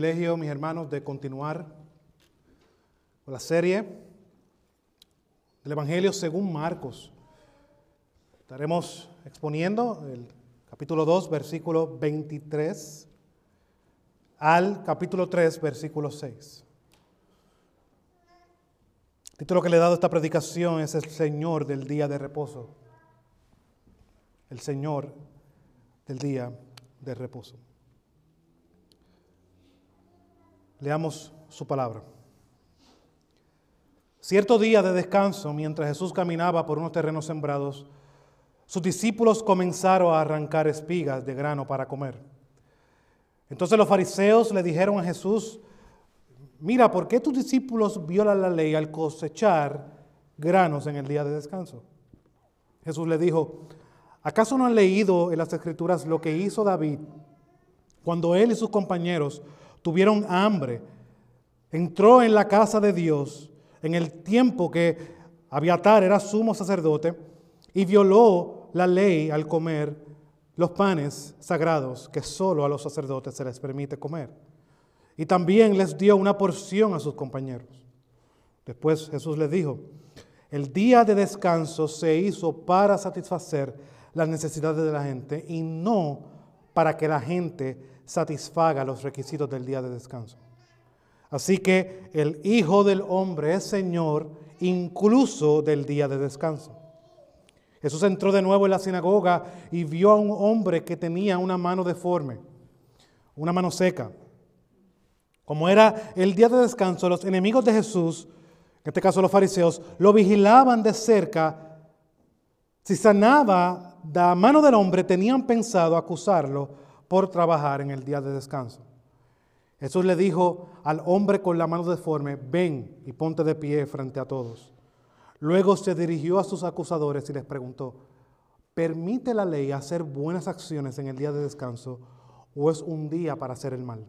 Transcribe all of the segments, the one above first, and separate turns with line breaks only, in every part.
privilegio, mis hermanos, de continuar con la serie del Evangelio según Marcos. Estaremos exponiendo el capítulo 2, versículo 23 al capítulo 3, versículo 6. El título que le he dado a esta predicación es El Señor del día de reposo. El Señor del día de reposo. Leamos su palabra. Cierto día de descanso, mientras Jesús caminaba por unos terrenos sembrados, sus discípulos comenzaron a arrancar espigas de grano para comer. Entonces los fariseos le dijeron a Jesús, mira, ¿por qué tus discípulos violan la ley al cosechar granos en el día de descanso? Jesús le dijo, ¿acaso no han leído en las escrituras lo que hizo David cuando él y sus compañeros tuvieron hambre? Entró en la casa de Dios en el tiempo que Abiatar era sumo sacerdote y violó la ley al comer los panes sagrados que solo a los sacerdotes se les permite comer. Y también les dio una porción a sus compañeros. Después Jesús les dijo, el día de descanso se hizo para satisfacer las necesidades de la gente y no para que la gente satisfaga los requisitos del día de descanso. Así que el Hijo del Hombre es Señor incluso del día de descanso. Jesús entró de nuevo en la sinagoga y vio a un hombre que tenía una mano deforme, una mano seca. Como era el día de descanso, los enemigos de Jesús, en este caso los fariseos, lo vigilaban de cerca. Si sanaba la mano del hombre, tenían pensado acusarlo por trabajar en el día de descanso. Jesús le dijo al hombre con la mano deforme, ven y ponte de pie frente a todos. Luego se dirigió a sus acusadores y les preguntó, ¿permite la ley hacer buenas acciones en el día de descanso o es un día para hacer el mal?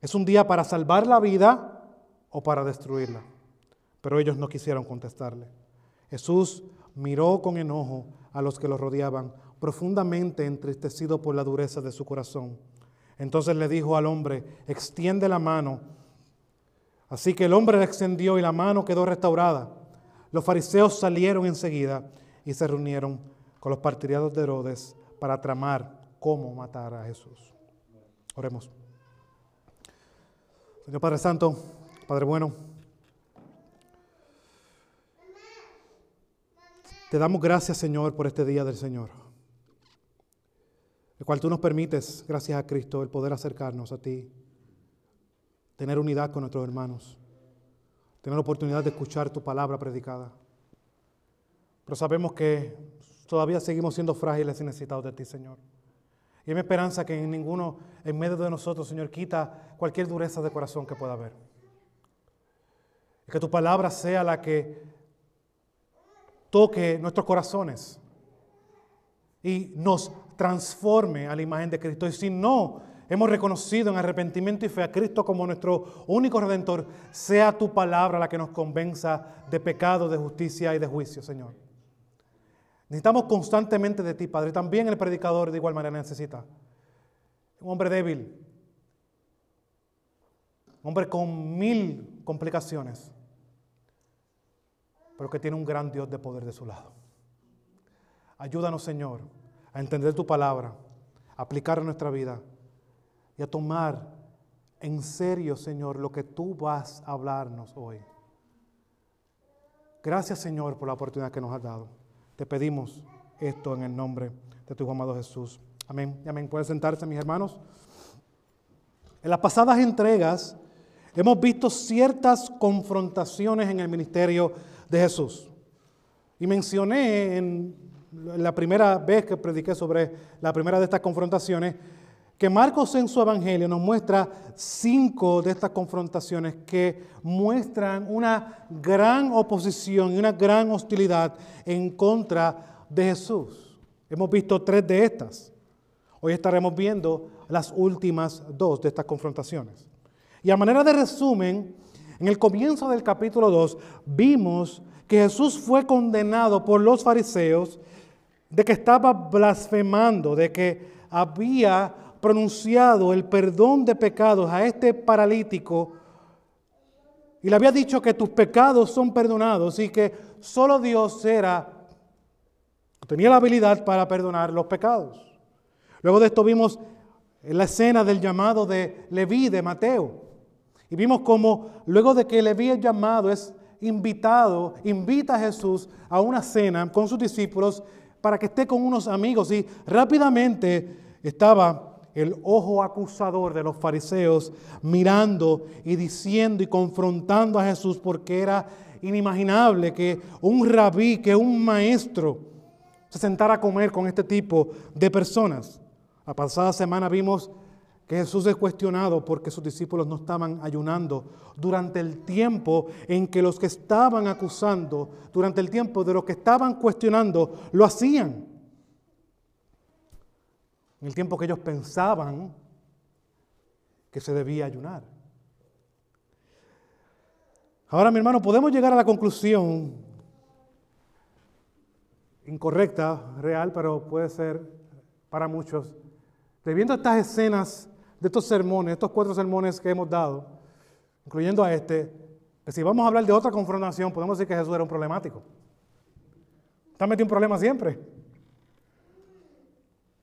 ¿Es un día para salvar la vida o para destruirla? Pero ellos no quisieron contestarle. Jesús miró con enojo a los que lo rodeaban, profundamente entristecido por la dureza de su corazón. Entonces le dijo al hombre, extiende la mano. Así que el hombre la extendió y la mano quedó restaurada. Los fariseos salieron enseguida y se reunieron con los partidarios de Herodes para tramar cómo matar a Jesús. Oremos. Señor Padre Santo, Padre bueno, te damos gracias Señor por este día del Señor, el cual tú nos permites, gracias a Cristo, el poder acercarnos a ti, tener unidad con nuestros hermanos, tener la oportunidad de escuchar tu palabra predicada. Pero sabemos que todavía seguimos siendo frágiles y necesitados de ti, Señor. Y es mi esperanza que en ninguno, en medio de nosotros, Señor, quita cualquier dureza de corazón que pueda haber. Y que tu palabra sea la que toque nuestros corazones y nos transforme a la imagen de Cristo. Y si no hemos reconocido en arrepentimiento y fe a Cristo como nuestro único redentor, sea tu palabra la que nos convenza de pecado, de justicia y de juicio, Señor. Necesitamos constantemente de ti, Padre. También el predicador de igual manera necesita. Un hombre débil, un hombre con mil complicaciones, pero que tiene un gran Dios de poder de su lado. Ayúdanos, Señor, a entender tu palabra, a aplicarla en nuestra vida y a tomar en serio, Señor, lo que tú vas a hablarnos hoy. Gracias, Señor, por la oportunidad que nos has dado. Te pedimos esto en el nombre de tu amado Jesús. Amén. Amén. Pueden sentarse, mis hermanos. En las pasadas entregas hemos visto ciertas confrontaciones en el ministerio de Jesús. Y mencioné en la primera vez que prediqué sobre la primera de estas confrontaciones que Marcos en su Evangelio nos muestra cinco de estas confrontaciones que muestran una gran oposición y una gran hostilidad en contra de Jesús. Hemos visto tres de estas. Hoy estaremos viendo las últimas dos de estas confrontaciones. Y a manera de resumen, en el comienzo del capítulo 2 vimos que Jesús fue condenado por los fariseos de que estaba blasfemando, de que había pronunciado el perdón de pecados a este paralítico y le había dicho que tus pecados son perdonados y que solo Dios era, tenía la habilidad para perdonar los pecados. Luego de esto vimos la escena del llamado de Leví, de Mateo. Y vimos cómo luego de que Leví es llamado, es invitado, invita a Jesús a una cena con sus discípulos para que esté con unos amigos. Y rápidamente estaba el ojo acusador de los fariseos mirando y diciendo y confrontando a Jesús porque era inimaginable que un rabí, que un maestro se sentara a comer con este tipo de personas. La pasada semana vimos que Jesús es cuestionado porque sus discípulos no estaban ayunando durante el tiempo en que los que estaban acusando, durante el tiempo de los que estaban cuestionando, lo hacían en el tiempo que ellos pensaban que se debía ayunar. Ahora, mi hermano, podemos llegar a la conclusión incorrecta, real, pero puede ser para muchos, de viendo estas escenas de estos sermones, estos cuatro sermones que hemos dado, incluyendo a este, que si vamos a hablar de otra confrontación, podemos decir que Jesús era un problemático. Está metido un problema siempre.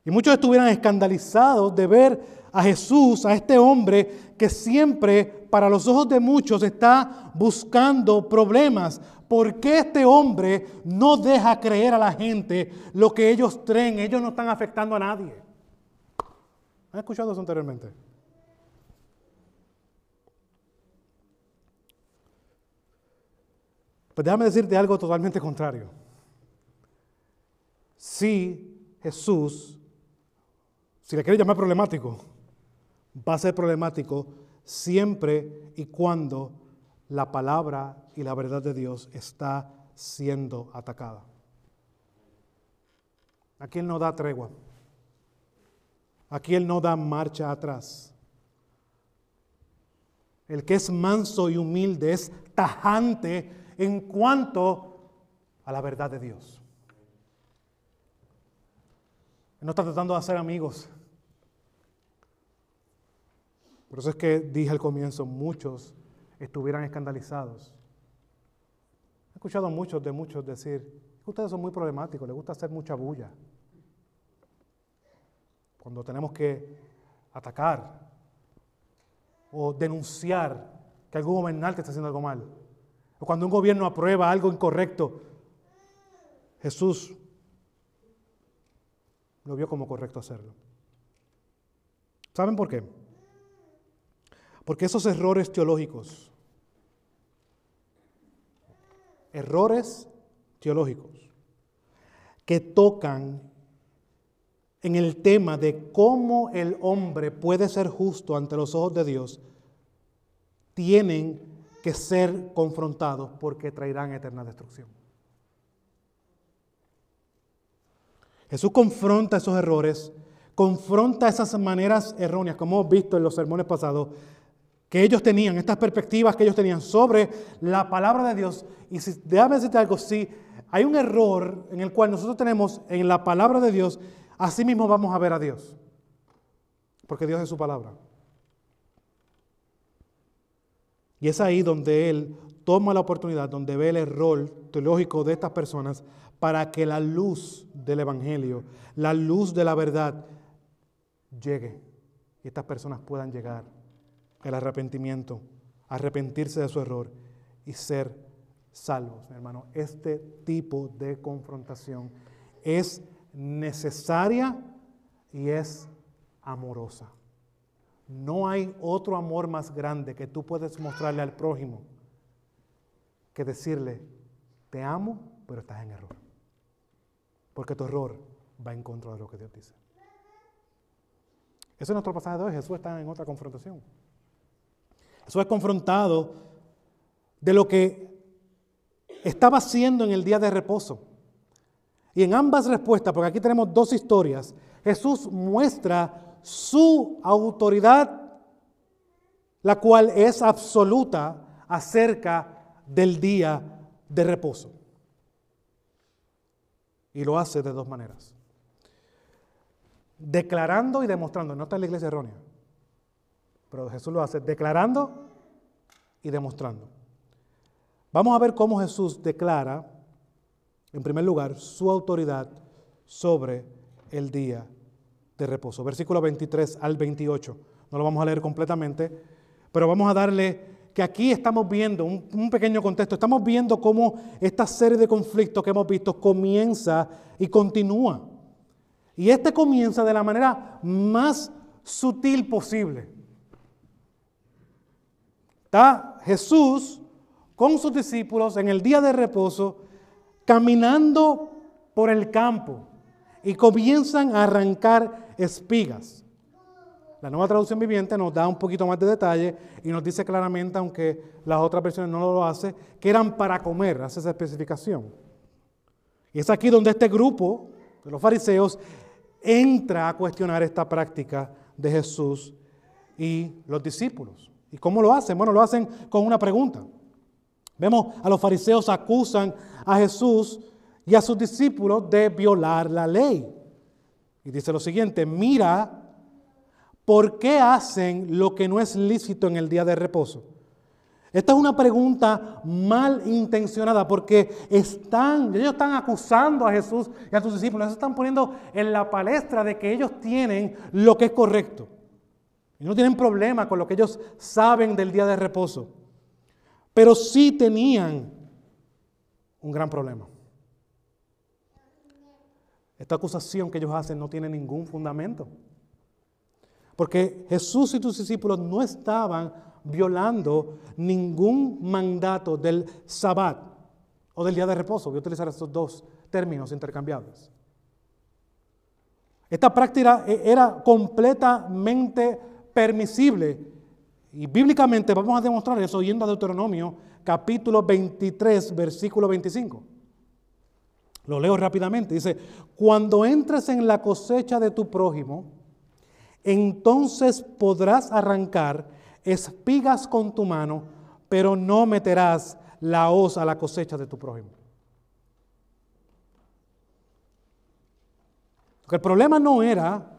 Y muchos estuvieran escandalizados de ver a Jesús, a este hombre que siempre para los ojos de muchos está buscando problemas. ¿Por qué este hombre no deja creer a la gente lo que ellos creen? Ellos no están afectando a nadie. ¿Han escuchado eso anteriormente? Pues déjame decirte algo totalmente contrario. Si Jesús si le quieres llamar problemático, va a ser problemático siempre y cuando la palabra y la verdad de Dios está siendo atacada. Aquí Él no da tregua. Aquí Él no da marcha atrás. El que es manso y humilde es tajante en cuanto a la verdad de Dios. no está tratando de hacer amigos. Por eso es que dije al comienzo, muchos estuvieran escandalizados. He escuchado a muchos de muchos decir, ustedes son muy problemáticos, les gusta hacer mucha bulla. Cuando tenemos que atacar o denunciar que algún gobernante está haciendo algo mal, o cuando un gobierno aprueba algo incorrecto, Jesús lo vio como correcto hacerlo. ¿Saben por qué? Porque esos errores teológicos, errores teológicos, que tocan en el tema de cómo el hombre puede ser justo ante los ojos de Dios, tienen que ser confrontados porque traerán eterna destrucción. Jesús confronta esos errores, confronta esas maneras erróneas, como hemos visto en los sermones pasados, que ellos tenían, estas perspectivas que ellos tenían sobre la palabra de Dios. Y si, déjame decirte algo, si hay un error en el cual nosotros tenemos en la palabra de Dios, así mismo vamos a ver a Dios. Porque Dios es su palabra. Y es ahí donde Él toma la oportunidad, donde ve el error teológico de estas personas para que la luz del Evangelio, la luz de la verdad, llegue y estas personas puedan llegar el arrepentimiento, arrepentirse de su error y ser salvos, hermano. Este tipo de confrontación es necesaria y es amorosa. No hay otro amor más grande que tú puedes mostrarle al prójimo que decirle, te amo, pero estás en error. Porque tu error va en contra de lo que Dios dice. Eso es nuestro pasaje de hoy. Jesús está en otra confrontación. Jesús es confrontado de lo que estaba haciendo en el día de reposo. Y en ambas respuestas, porque aquí tenemos dos historias, Jesús muestra su autoridad, la cual es absoluta acerca del día de reposo. Y lo hace de dos maneras. declarando y demostrando. No está en la iglesia errónea, pero Jesús lo hace declarando y demostrando. Vamos a ver cómo Jesús declara, en primer lugar, su autoridad sobre el día de reposo. Versículo 23 al 28. No lo vamos a leer completamente, pero vamos a darle que aquí estamos viendo un, pequeño contexto. Estamos viendo cómo esta serie de conflictos que hemos visto comienza y continúa. Y este comienza de la manera más sutil posible. Está Jesús con sus discípulos en el día de reposo, caminando por el campo y comienzan a arrancar espigas. La nueva traducción viviente nos da un poquito más de detalle y nos dice claramente, aunque las otras versiones no lo hacen, que eran para comer, hace esa especificación. Y es aquí donde este grupo de los fariseos entra a cuestionar esta práctica de Jesús y los discípulos. ¿Y cómo lo hacen? Bueno, lo hacen con una pregunta. Vemos a los fariseos acusan a Jesús y a sus discípulos de violar la ley. Y dice lo siguiente, mira ¿por qué hacen lo que no es lícito en el día de reposo? Esta es una pregunta mal intencionada porque están, ellos están acusando a Jesús y a sus discípulos, se están poniendo en la palestra de que ellos tienen lo que es correcto. Y no tienen problema con lo que ellos saben del día de reposo. Pero sí tenían un gran problema. Esta acusación que ellos hacen no tiene ningún fundamento. Porque Jesús y sus discípulos no estaban violando ningún mandato del sabbat o del día de reposo. Voy a utilizar estos dos términos intercambiables. Esta práctica era completamente permisible y bíblicamente vamos a demostrar eso yendo a Deuteronomio capítulo 23, versículo 25. Lo leo rápidamente. Dice, cuando entres en la cosecha de tu prójimo, entonces podrás arrancar espigas con tu mano, pero no meterás la hoz a la cosecha de tu prójimo. el problema no era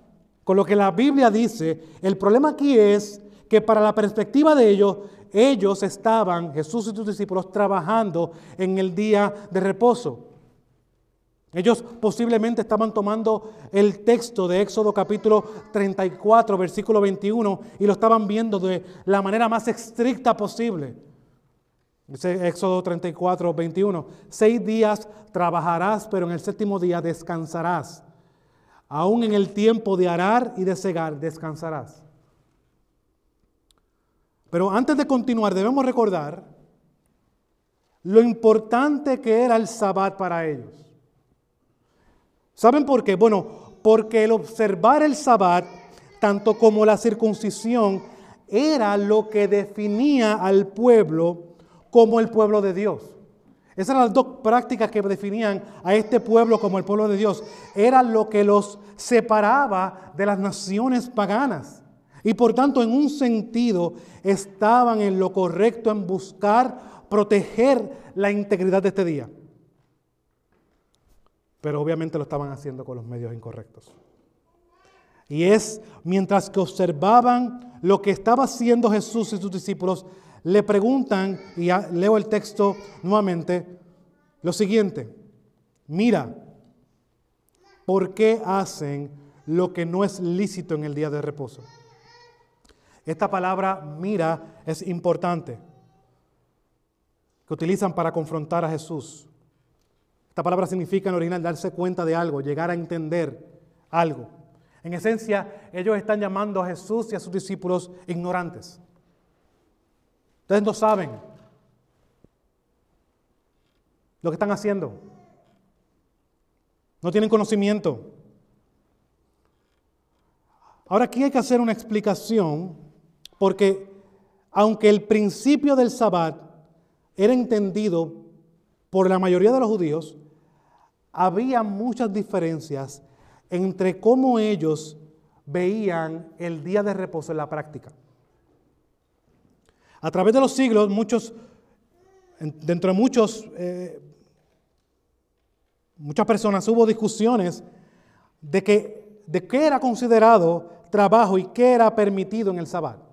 con lo que la Biblia dice, el problema aquí es que para la perspectiva de ellos, ellos estaban, Jesús y sus discípulos, trabajando en el día de reposo. Ellos posiblemente estaban tomando el texto de Éxodo capítulo 34, versículo 21, y lo estaban viendo de la manera más estricta posible. Dice Éxodo 34, 21. Seis días trabajarás, pero en el séptimo día descansarás. Aún en el tiempo de arar y de cegar, descansarás. Pero antes de continuar, debemos recordar lo importante que era el sabbat para ellos. ¿Saben por qué? Bueno, porque el observar el sabbat, tanto como la circuncisión, era lo que definía al pueblo como el pueblo de Dios. Esas eran las dos prácticas que definían a este pueblo como el pueblo de Dios. Era lo que los separaba de las naciones paganas. Y por tanto, en un sentido, estaban en lo correcto en buscar proteger la integridad de este día pero obviamente lo estaban haciendo con los medios incorrectos. Y es mientras que observaban lo que estaba haciendo Jesús y sus discípulos, le preguntan, y leo el texto nuevamente, lo siguiente, mira, ¿por qué hacen lo que no es lícito en el día de reposo? Esta palabra mira es importante, que utilizan para confrontar a Jesús. Esta palabra significa en original darse cuenta de algo, llegar a entender algo. En esencia, ellos están llamando a Jesús y a sus discípulos ignorantes. Ustedes no saben lo que están haciendo. No tienen conocimiento. Ahora aquí hay que hacer una explicación porque aunque el principio del sabbat era entendido por la mayoría de los judíos, había muchas diferencias entre cómo ellos veían el día de reposo en la práctica. A través de los siglos, muchos, dentro de muchos, eh, muchas personas hubo discusiones de de qué era considerado trabajo y qué era permitido en el sabbat.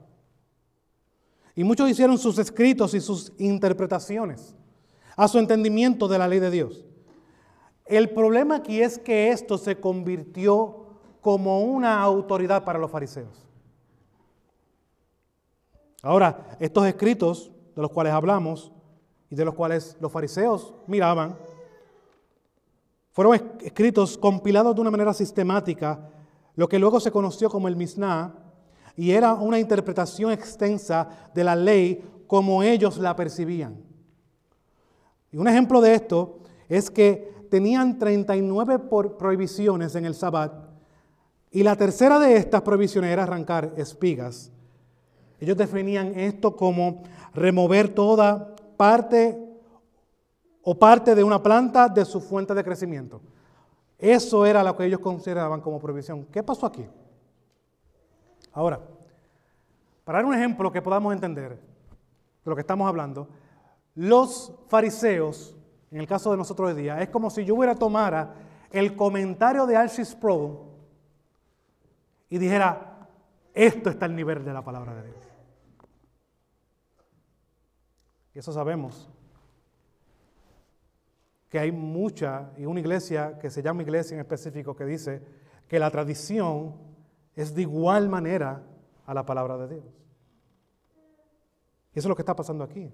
Y muchos hicieron sus escritos y sus interpretaciones a su entendimiento de la ley de Dios. El problema aquí es que esto se convirtió como una autoridad para los fariseos. Ahora, estos escritos de los cuales hablamos y de los cuales los fariseos miraban, fueron escritos compilados de una manera sistemática, lo que luego se conoció como el Mishnah, y era una interpretación extensa de la ley como ellos la percibían. Y un ejemplo de esto es que tenían 39 prohibiciones en el Sabbat y la tercera de estas prohibiciones era arrancar espigas. Ellos definían esto como remover toda parte o parte de una planta de su fuente de crecimiento. Eso era lo que ellos consideraban como prohibición. ¿Qué pasó aquí? Ahora, para dar un ejemplo que podamos entender de lo que estamos hablando, los fariseos, en el caso de nosotros hoy día, es como si yo hubiera tomara el comentario de Archie Sproul y dijera, esto está al nivel de la palabra de Dios. Y eso sabemos. Que hay mucha, y una iglesia que se llama iglesia en específico, que dice que la tradición es de igual manera a la palabra de Dios. Y eso es lo que está pasando aquí.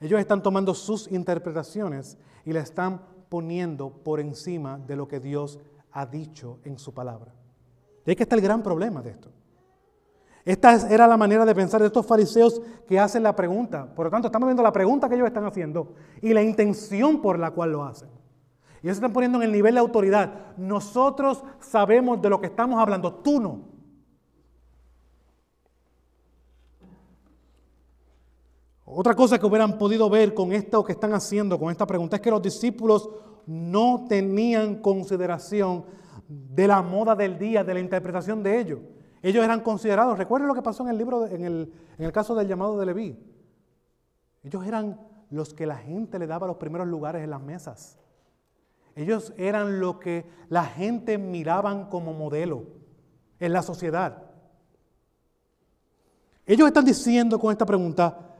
Ellos están tomando sus interpretaciones y la están poniendo por encima de lo que Dios ha dicho en su palabra. Y ahí que está el gran problema de esto. Esta era la manera de pensar de estos fariseos que hacen la pregunta. Por lo tanto, estamos viendo la pregunta que ellos están haciendo y la intención por la cual lo hacen. Y ellos se están poniendo en el nivel de autoridad. Nosotros sabemos de lo que estamos hablando, tú no. Otra cosa que hubieran podido ver con esto que están haciendo, con esta pregunta, es que los discípulos no tenían consideración de la moda del día, de la interpretación de ellos. Ellos eran considerados, recuerden lo que pasó en el libro, en, el, en el caso del llamado de Leví. Ellos eran los que la gente le daba los primeros lugares en las mesas. Ellos eran lo que la gente miraban como modelo en la sociedad. Ellos están diciendo con esta pregunta,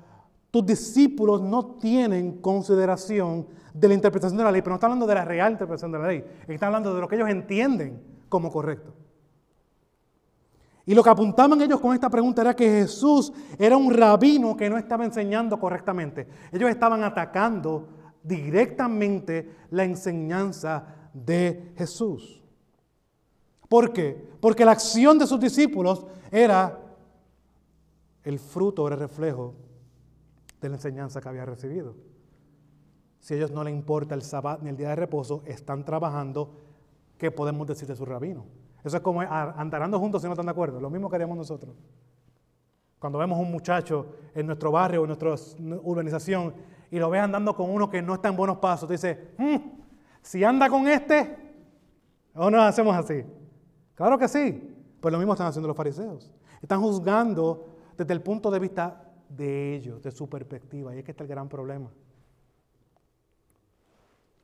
tus discípulos no tienen consideración de la interpretación de la ley, pero no está hablando de la real interpretación de la ley, está hablando de lo que ellos entienden como correcto. Y lo que apuntaban ellos con esta pregunta era que Jesús era un rabino que no estaba enseñando correctamente. Ellos estaban atacando directamente la enseñanza de Jesús. ¿Por qué? Porque la acción de sus discípulos era el fruto, era el reflejo de la enseñanza que había recibido. Si a ellos no les importa el sábado ni el día de reposo, están trabajando, ¿qué podemos decir de su rabino? Eso es como andarando juntos si no están de acuerdo. Lo mismo que haríamos nosotros. Cuando vemos un muchacho en nuestro barrio o en nuestra urbanización y lo ves andando con uno que no está en buenos pasos, te dice, mm, si anda con este, o no hacemos así. Claro que sí. Pues lo mismo están haciendo los fariseos. Están juzgando desde el punto de vista de ellos, de su perspectiva. Y es que está el gran problema.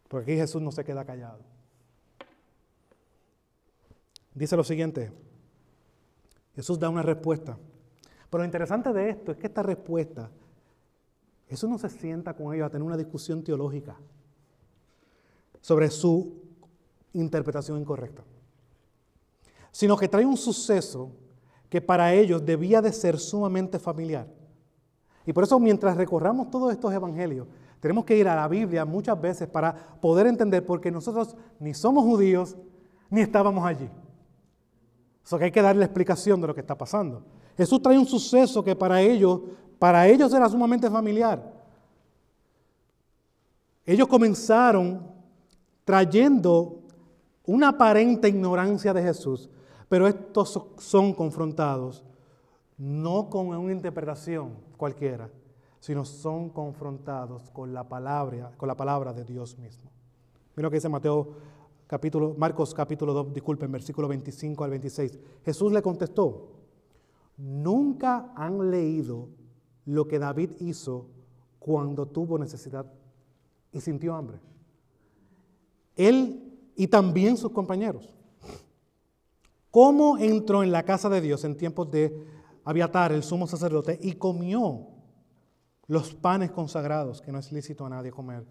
Porque aquí Jesús no se queda callado. Dice lo siguiente. Jesús da una respuesta. Pero lo interesante de esto es que esta respuesta, Jesús no se sienta con ellos a tener una discusión teológica sobre su interpretación incorrecta, sino que trae un suceso que para ellos debía de ser sumamente familiar. Y por eso mientras recorramos todos estos evangelios, tenemos que ir a la Biblia muchas veces para poder entender, porque nosotros ni somos judíos ni estábamos allí. Eso que hay que darle explicación de lo que está pasando. Jesús trae un suceso que para ellos, para ellos era sumamente familiar. Ellos comenzaron trayendo una aparente ignorancia de Jesús, pero estos son confrontados no con una interpretación cualquiera, sino son confrontados con la palabra, con la palabra de Dios mismo. Mira lo que dice Mateo capítulo, Marcos capítulo 2, disculpen, versículo 25 al 26. Jesús le contestó, nunca han leído lo que David hizo cuando tuvo necesidad y sintió hambre. Él y también sus compañeros cómo entró en la casa de Dios en tiempos de Abiatar, el sumo sacerdote, y comió los panes consagrados, que no es lícito a nadie comer,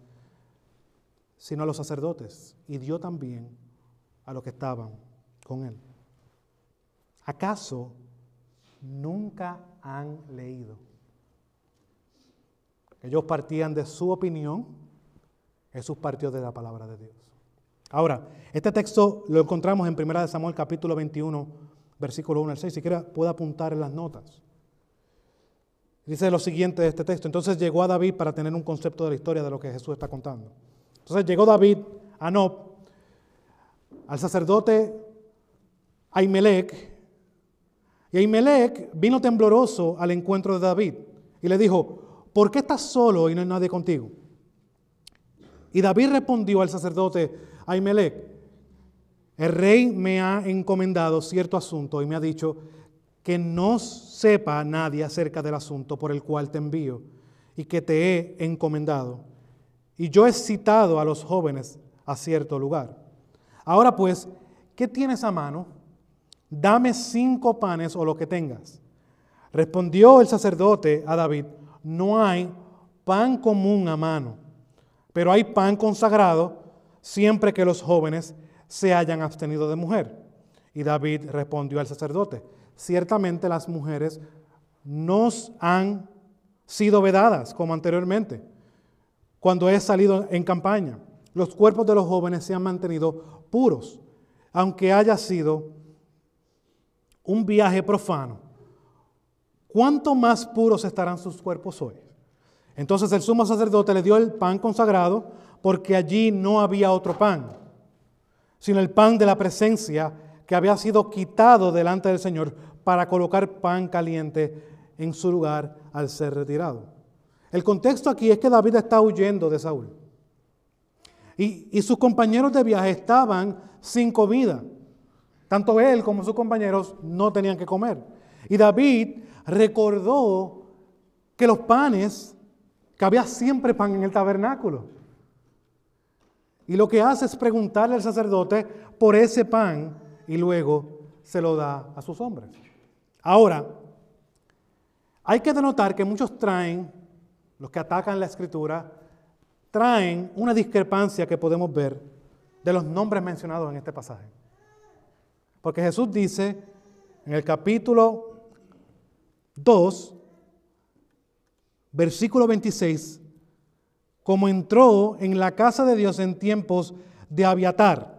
sino a los sacerdotes, y dio también a los que estaban con él. ¿Acaso nunca han leído? Ellos partían de su opinión, Jesús partió de la palabra de Dios. Ahora, este texto lo encontramos en 1 Samuel capítulo 21, versículo 1 al 6. Si quiere, puede apuntar en las notas. Dice lo siguiente de este texto. Entonces llegó a David para tener un concepto de la historia de lo que Jesús está contando. Entonces llegó David a Nob, al sacerdote Ahimelech, y Ahimelech vino tembloroso al encuentro de David y le dijo, ¿por qué estás solo y no hay nadie contigo? Y David respondió al sacerdote Ahimelech, el rey me ha encomendado cierto asunto y me ha dicho que no sepa nadie acerca del asunto por el cual te envío y que te he encomendado. Y yo he citado a los jóvenes a cierto lugar. Ahora pues, ¿qué tienes a mano? Dame cinco panes o lo que tengas. Respondió el sacerdote a David, no hay pan común a mano, pero hay pan consagrado siempre que los jóvenes se hayan abstenido de mujer. Y David respondió al sacerdote, ciertamente las mujeres nos han sido vedadas como anteriormente, cuando he salido en campaña. Los cuerpos de los jóvenes se han mantenido puros, aunque haya sido un viaje profano. ¿Cuánto más puros estarán sus cuerpos hoy? Entonces el sumo sacerdote le dio el pan consagrado porque allí no había otro pan, sino el pan de la presencia que había sido quitado delante del Señor para colocar pan caliente en su lugar al ser retirado. El contexto aquí es que David está huyendo de Saúl. Y, y sus compañeros de viaje estaban sin comida. Tanto él como sus compañeros no tenían que comer. Y David recordó que los panes, que había siempre pan en el tabernáculo. Y lo que hace es preguntarle al sacerdote por ese pan y luego se lo da a sus hombres. Ahora, hay que denotar que muchos traen, los que atacan la escritura, traen una discrepancia que podemos ver de los nombres mencionados en este pasaje. Porque Jesús dice en el capítulo 2, versículo 26, como entró en la casa de Dios en tiempos de Abiatar.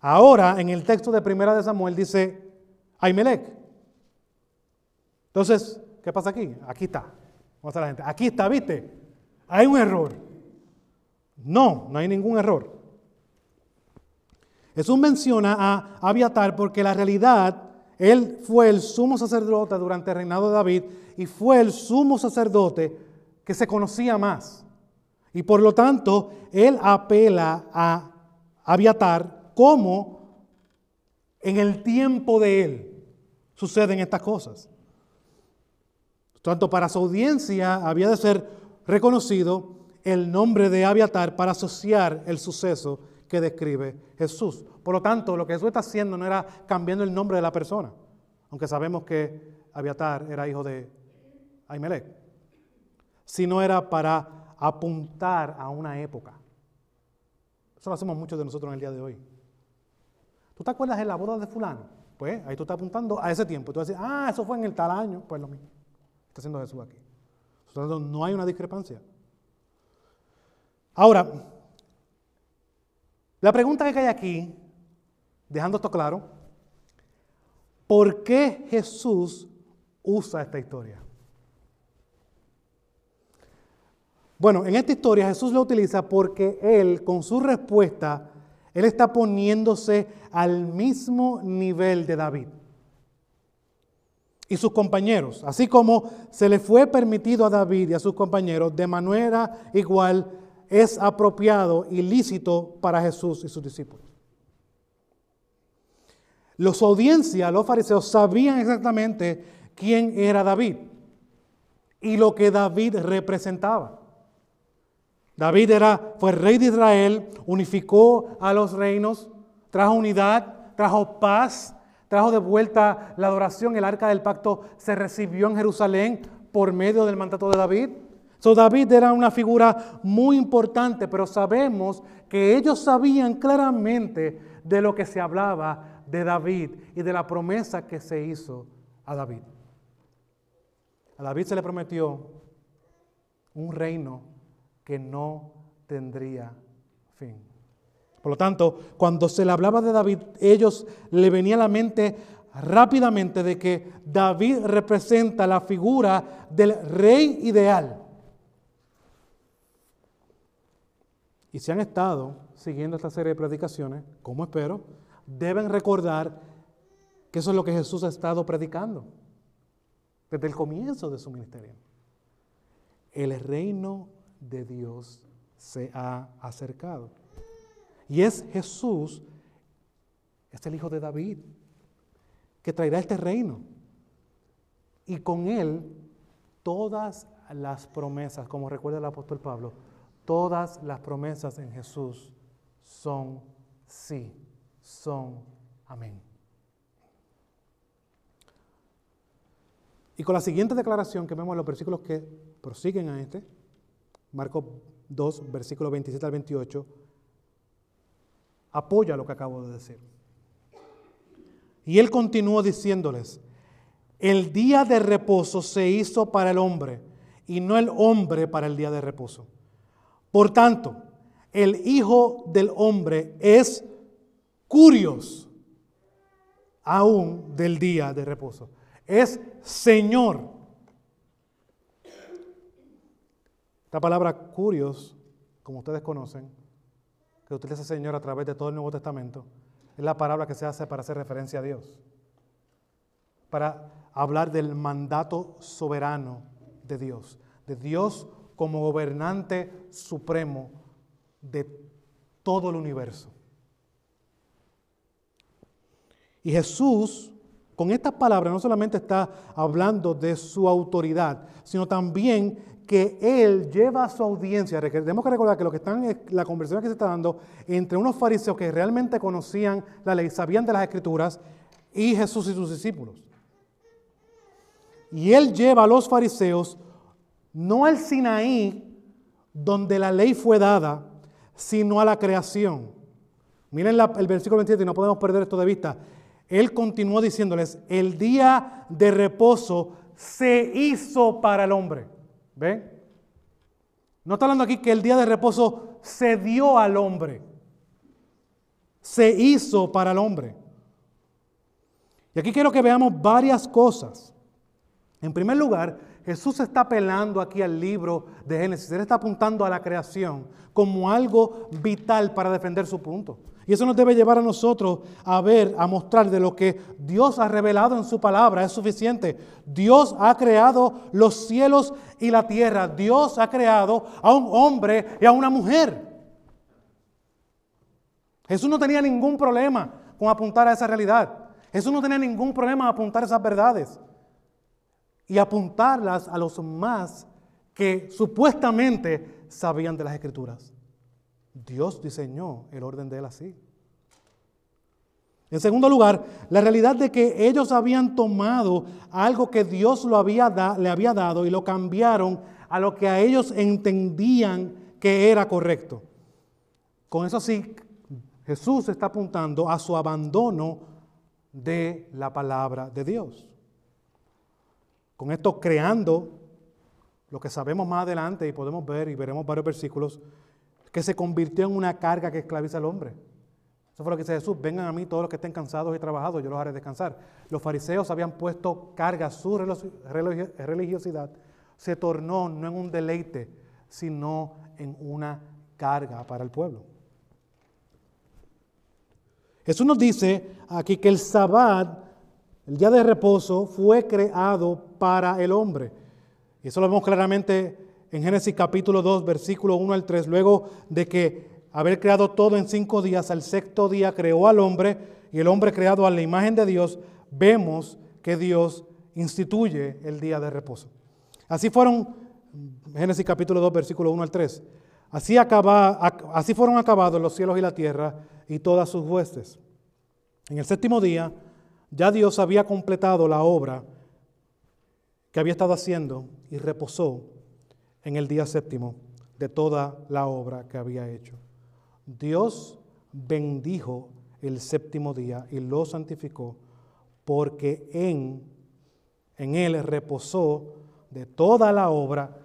Ahora, en el texto de Primera de Samuel dice Aimelec. Entonces, ¿qué pasa aquí? Aquí está. Vamos a la gente. Aquí está, ¿viste? Hay un error. No, no hay ningún error. Jesús menciona a Abiatar porque la realidad, él fue el sumo sacerdote durante el reinado de David y fue el sumo sacerdote que se conocía más. Y por lo tanto, él apela a Abiatar como en el tiempo de él suceden estas cosas. Tanto para su audiencia había de ser reconocido el nombre de Abiatar para asociar el suceso que describe Jesús. Por lo tanto, lo que Jesús está haciendo no era cambiando el nombre de la persona, aunque sabemos que Abiatar era hijo de Ahimelech sino era para apuntar a una época. Eso lo hacemos muchos de nosotros en el día de hoy. ¿Tú te acuerdas de la boda de fulano? Pues ahí tú estás apuntando a ese tiempo. Tú vas ah, eso fue en el tal año. Pues lo mismo. Está haciendo Jesús aquí. no hay una discrepancia. Ahora, la pregunta que hay aquí, dejando esto claro, ¿por qué Jesús usa esta historia? Bueno, en esta historia Jesús lo utiliza porque él, con su respuesta, él está poniéndose al mismo nivel de David y sus compañeros, así como se le fue permitido a David y a sus compañeros, de manera igual es apropiado y lícito para Jesús y sus discípulos. Los audiencias, los fariseos, sabían exactamente quién era David y lo que David representaba. David era, fue rey de Israel, unificó a los reinos, trajo unidad trajo paz, trajo de vuelta la adoración. El arca del pacto se recibió en Jerusalén por medio del mandato de David. So, David era una figura muy importante, pero sabemos que ellos sabían claramente de lo que se hablaba de David y de la promesa que se hizo a David. A David se le prometió un reino que no tendría fin. Por lo tanto, cuando se le hablaba de David, ellos le venía a la mente rápidamente de que David representa la figura del rey ideal. Y si han estado siguiendo esta serie de predicaciones, como espero, deben recordar que eso es lo que Jesús ha estado predicando desde el comienzo de su ministerio. El reino de Dios se ha acercado. Y es Jesús, es el hijo de David, que traerá este reino. Y con él todas las promesas, como recuerda el apóstol Pablo, todas las promesas en Jesús son sí, son amén. Y con la siguiente declaración que vemos en los versículos que prosiguen a este, Marcos 2, versículos 27 al 28, apoya lo que acabo de decir. Y él continuó diciéndoles, el día de reposo se hizo para el hombre y no el hombre para el día de reposo. Por tanto, el Hijo del Hombre es curios aún del día de reposo. Es Señor. Esta palabra curios, como ustedes conocen, que utiliza el Señor a través de todo el Nuevo Testamento, es la palabra que se hace para hacer referencia a Dios. Para hablar del mandato soberano de Dios. De Dios como gobernante supremo de todo el universo. Y Jesús, con estas palabras, no solamente está hablando de su autoridad, sino también que Él lleva a su audiencia. Tenemos que recordar que lo que están la conversación que se está dando entre unos fariseos que realmente conocían la ley, sabían de las escrituras, y Jesús y sus discípulos. Y Él lleva a los fariseos no al Sinaí, donde la ley fue dada, sino a la creación. Miren el versículo 27 y no podemos perder esto de vista. Él continuó diciéndoles, el día de reposo se hizo para el hombre. ¿Ven? No está hablando aquí que el día de reposo se dio al hombre. Se hizo para el hombre. Y aquí quiero que veamos varias cosas. En primer lugar, Jesús está apelando aquí al libro de Génesis. Él está apuntando a la creación como algo vital para defender su punto. Y eso nos debe llevar a nosotros a ver, a mostrar de lo que Dios ha revelado en su palabra. Es suficiente. Dios ha creado los cielos y la tierra. Dios ha creado a un hombre y a una mujer. Jesús no tenía ningún problema con apuntar a esa realidad. Jesús no tenía ningún problema en apuntar a esas verdades y apuntarlas a los más que supuestamente sabían de las escrituras. Dios diseñó el orden de él así. En segundo lugar, la realidad de que ellos habían tomado algo que Dios lo había le había dado y lo cambiaron a lo que a ellos entendían que era correcto. Con eso sí, Jesús está apuntando a su abandono de la palabra de Dios. Con esto creando lo que sabemos más adelante y podemos ver y veremos varios versículos, que se convirtió en una carga que esclaviza al hombre. Eso fue lo que dice Jesús, vengan a mí todos los que estén cansados y trabajados, yo los haré descansar. Los fariseos habían puesto carga, su religiosidad se tornó no en un deleite, sino en una carga para el pueblo. Jesús nos dice aquí que el sabbat el día de reposo fue creado para el hombre. Y eso lo vemos claramente en Génesis capítulo 2, versículo 1 al 3. Luego de que haber creado todo en cinco días, al sexto día creó al hombre y el hombre creado a la imagen de Dios, vemos que Dios instituye el día de reposo. Así fueron, Génesis capítulo 2, versículo 1 al 3. Así, acaba, así fueron acabados los cielos y la tierra y todas sus huestes. En el séptimo día ya Dios había completado la obra que había estado haciendo y reposó en el día séptimo de toda la obra que había hecho. Dios bendijo el séptimo día y lo santificó porque en, en él reposó de toda la obra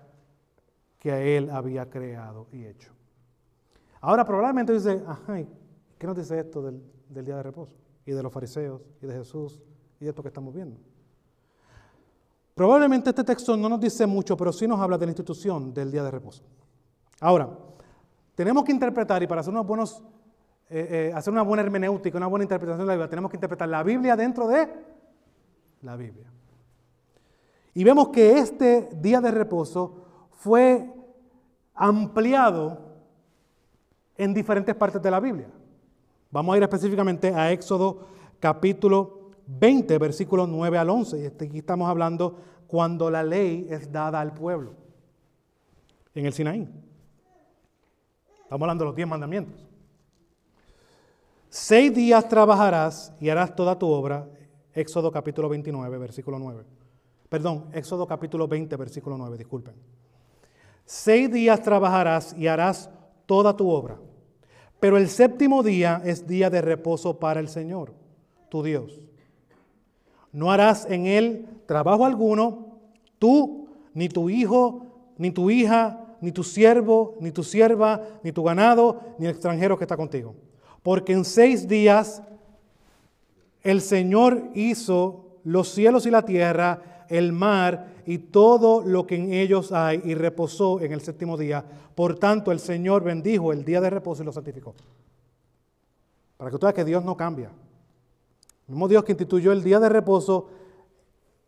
que él había creado y hecho. Ahora probablemente dice, ajá, ¿qué nos dice esto del, del día de reposo? Y de los fariseos, y de Jesús, y de esto que estamos viendo. Probablemente este texto no nos dice mucho, pero sí nos habla de la institución del día de reposo. Ahora, tenemos que interpretar, y para hacer, unos buenos, eh, eh, hacer una buena hermenéutica, una buena interpretación de la Biblia, tenemos que interpretar la Biblia dentro de la Biblia. Y vemos que este día de reposo fue ampliado en diferentes partes de la Biblia. Vamos a ir específicamente a Éxodo capítulo 20, versículos 9 al 11. Y este, aquí estamos hablando cuando la ley es dada al pueblo en el Sinaí. Estamos hablando de los diez mandamientos. Seis días trabajarás y harás toda tu obra. Éxodo capítulo 29, versículo 9. Perdón, Éxodo capítulo 20, versículo 9, disculpen. Seis días trabajarás y harás toda tu obra. Pero el séptimo día es día de reposo para el Señor, tu Dios. No harás en él trabajo alguno, tú, ni tu hijo, ni tu hija, ni tu siervo, ni tu sierva, ni tu ganado, ni el extranjero que está contigo. Porque en seis días el Señor hizo los cielos y la tierra, el mar y todo lo que en ellos hay, y reposó en el séptimo día. Por tanto, el Señor bendijo el día de reposo y lo santificó. Para que tú veas que Dios no cambia. El mismo Dios que instituyó el día de reposo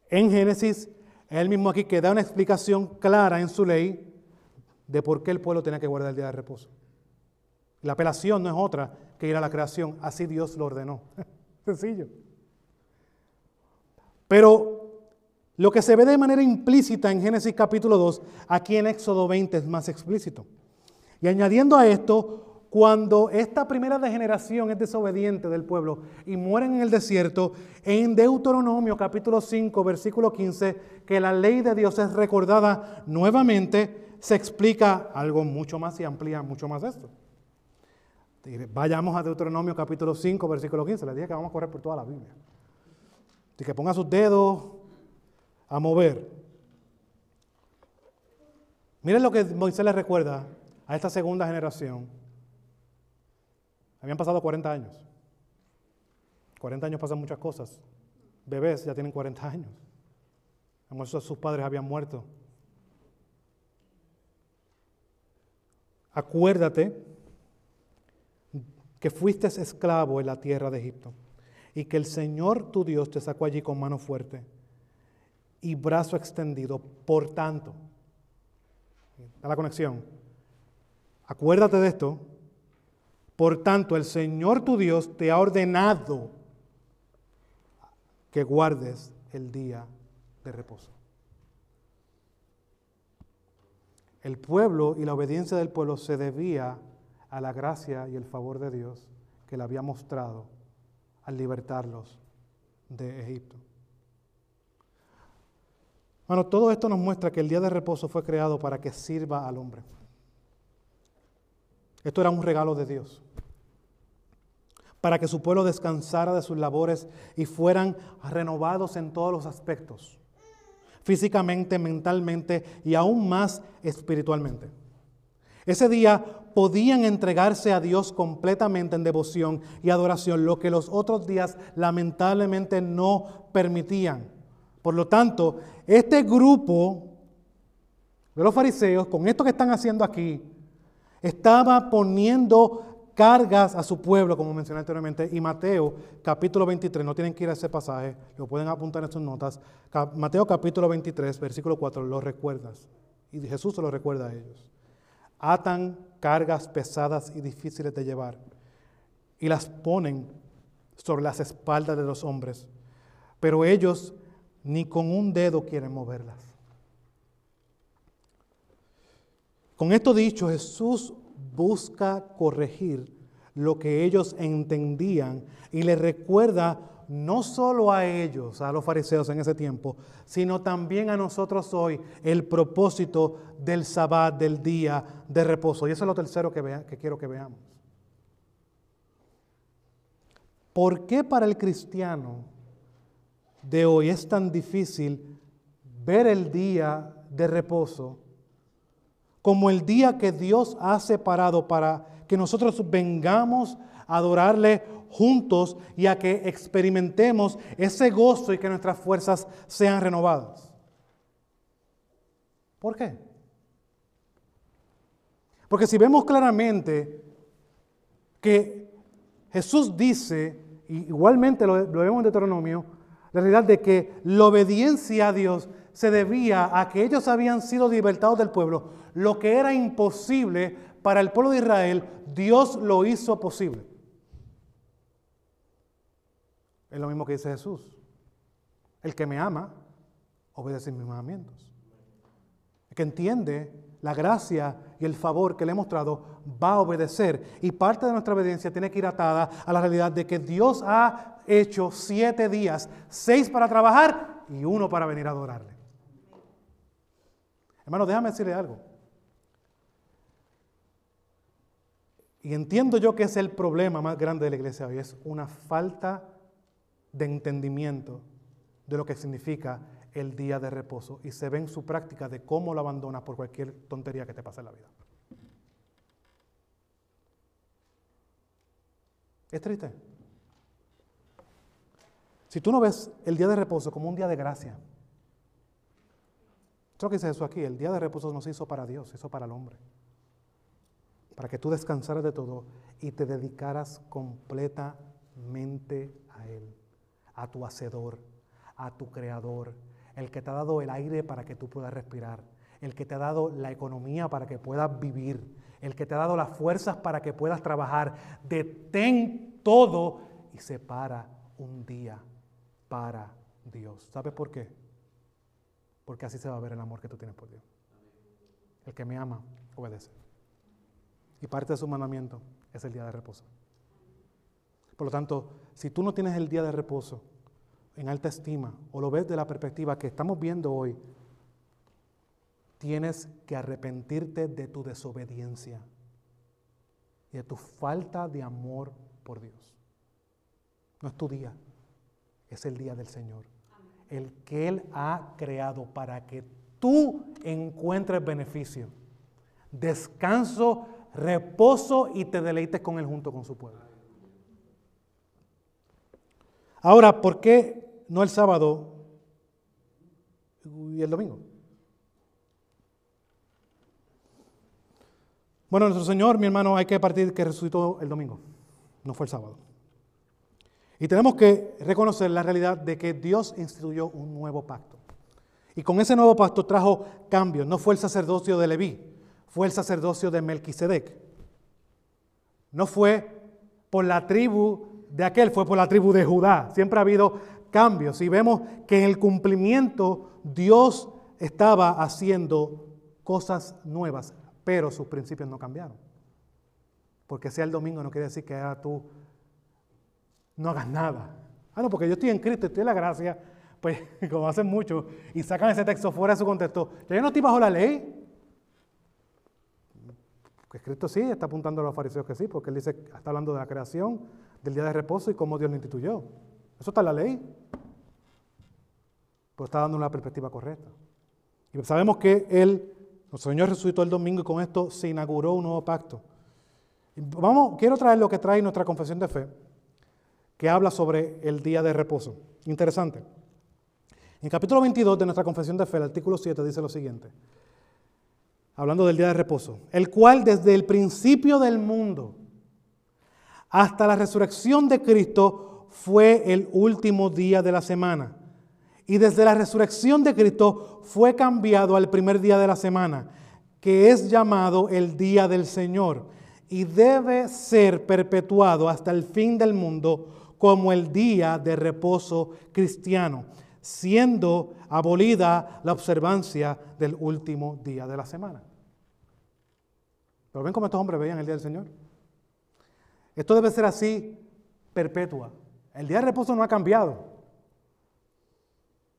en Génesis, es el mismo aquí que da una explicación clara en su ley de por qué el pueblo tenía que guardar el día de reposo. La apelación no es otra que ir a la creación, así Dios lo ordenó. Sencillo. Pero lo que se ve de manera implícita en Génesis capítulo 2, aquí en Éxodo 20 es más explícito. Y añadiendo a esto, cuando esta primera degeneración es desobediente del pueblo y mueren en el desierto, en Deuteronomio capítulo 5, versículo 15, que la ley de Dios es recordada nuevamente, se explica algo mucho más y amplía mucho más esto. Vayamos a Deuteronomio capítulo 5, versículo 15. Les dije que vamos a correr por toda la Biblia. Y que ponga sus dedos a mover. Miren lo que Moisés le recuerda a esta segunda generación habían pasado 40 años. 40 años pasan muchas cosas. Bebés ya tienen 40 años. A sus padres habían muerto. Acuérdate que fuiste esclavo en la tierra de Egipto y que el Señor tu Dios te sacó allí con mano fuerte y brazo extendido. Por tanto, da la conexión. Acuérdate de esto por tanto, el Señor tu Dios te ha ordenado que guardes el día de reposo. El pueblo y la obediencia del pueblo se debía a la gracia y el favor de Dios que le había mostrado al libertarlos de Egipto. Bueno, todo esto nos muestra que el día de reposo fue creado para que sirva al hombre. Esto era un regalo de Dios para que su pueblo descansara de sus labores y fueran renovados en todos los aspectos, físicamente, mentalmente y aún más espiritualmente. Ese día podían entregarse a Dios completamente en devoción y adoración, lo que los otros días lamentablemente no permitían. Por lo tanto, este grupo de los fariseos, con esto que están haciendo aquí, estaba poniendo cargas a su pueblo, como mencioné anteriormente, y Mateo capítulo 23, no tienen que ir a ese pasaje, lo pueden apuntar en sus notas, Mateo capítulo 23, versículo 4, lo recuerdas, y Jesús se lo recuerda a ellos. Atan cargas pesadas y difíciles de llevar y las ponen sobre las espaldas de los hombres, pero ellos ni con un dedo quieren moverlas. Con esto dicho, Jesús busca corregir lo que ellos entendían y les recuerda no solo a ellos, a los fariseos en ese tiempo, sino también a nosotros hoy el propósito del sabbat, del día de reposo. Y eso es lo tercero que, que quiero que veamos. ¿Por qué para el cristiano de hoy es tan difícil ver el día de reposo como el día que Dios ha separado para que nosotros vengamos a adorarle juntos y a que experimentemos ese gozo y que nuestras fuerzas sean renovadas. ¿Por qué? Porque si vemos claramente que Jesús dice, igualmente lo, vemos en Deuteronomio, la realidad de que la obediencia a Dios se debía a que ellos habían sido libertados del pueblo. Lo que era imposible para el pueblo de Israel, Dios lo hizo posible. Es lo mismo que dice Jesús. El que me ama, obedece mis mandamientos. El que entiende la gracia y el favor que le he mostrado, va a obedecer. Y parte de nuestra obediencia tiene que ir atada a la realidad de que Dios ha hecho siete días, seis para trabajar y uno para venir a adorarle. Hermano, déjame decirle algo. Y entiendo yo que es el problema más grande de la iglesia hoy, es una falta de entendimiento de lo que significa el día de reposo y se ve en su práctica de cómo lo abandonas por cualquier tontería que te pase en la vida. Es triste. Si tú no ves el día de reposo como un día de gracia, esto lo que dice eso aquí, el día de reposo no se hizo para Dios, se hizo para el hombre. Para que tú descansaras de todo y te dedicaras completamente a Él a tu hacedor, a tu creador, el que te ha dado el aire para que tú puedas respirar, el que te ha dado la economía para que puedas vivir, el que te ha dado las fuerzas para que puedas trabajar. Detén todo y separa un día para Dios. ¿Sabes por qué? Porque así se va a ver el amor que tú tienes por Dios. El que me ama, obedece. Y parte de su mandamiento es el día de reposo. Por lo tanto, si tú no tienes el día de reposo en alta estima o lo ves de la perspectiva que estamos viendo hoy, tienes que arrepentirte de tu desobediencia y de tu falta de amor por Dios. No es tu día, es el día del Señor. El que Él ha creado para que tú encuentres beneficio, descanso, reposo y te deleites con Él junto con su pueblo. Ahora, ¿por qué no el sábado y el domingo? Bueno, nuestro Señor, mi hermano, hay que partir que resucitó el domingo, no fue el sábado. Y tenemos que reconocer la realidad de que Dios instituyó un nuevo pacto. Y con ese nuevo pacto trajo cambios. No fue el sacerdocio de Leví, fue el sacerdocio de Melquisedec. No fue por la tribu de aquel fue por la tribu de Judá. Siempre ha habido cambios y vemos que en el cumplimiento Dios estaba haciendo cosas nuevas, pero sus principios no cambiaron. Porque sea el domingo no quiere decir que ahora tú no hagas nada. Ah, no, porque yo estoy en Cristo, estoy en la gracia, pues como hacen muchos y sacan ese texto fuera de su contexto. Yo no estoy bajo la ley. Pues Cristo sí está apuntando a los fariseos que sí, porque él dice, está hablando de la creación, del día de reposo y cómo Dios lo instituyó. Eso está en la ley. Pero está dando una perspectiva correcta. Y sabemos que Él, nuestro Señor resucitó el domingo y con esto se inauguró un nuevo pacto. vamos, quiero traer lo que trae nuestra confesión de fe, que habla sobre el día de reposo. Interesante. En capítulo 22 de nuestra confesión de fe, el artículo 7 dice lo siguiente, hablando del día de reposo, el cual desde el principio del mundo, hasta la resurrección de Cristo fue el último día de la semana. Y desde la resurrección de Cristo fue cambiado al primer día de la semana, que es llamado el día del Señor. Y debe ser perpetuado hasta el fin del mundo como el día de reposo cristiano, siendo abolida la observancia del último día de la semana. ¿Pero ven cómo estos hombres veían el día del Señor? Esto debe ser así perpetua. El día de reposo no ha cambiado.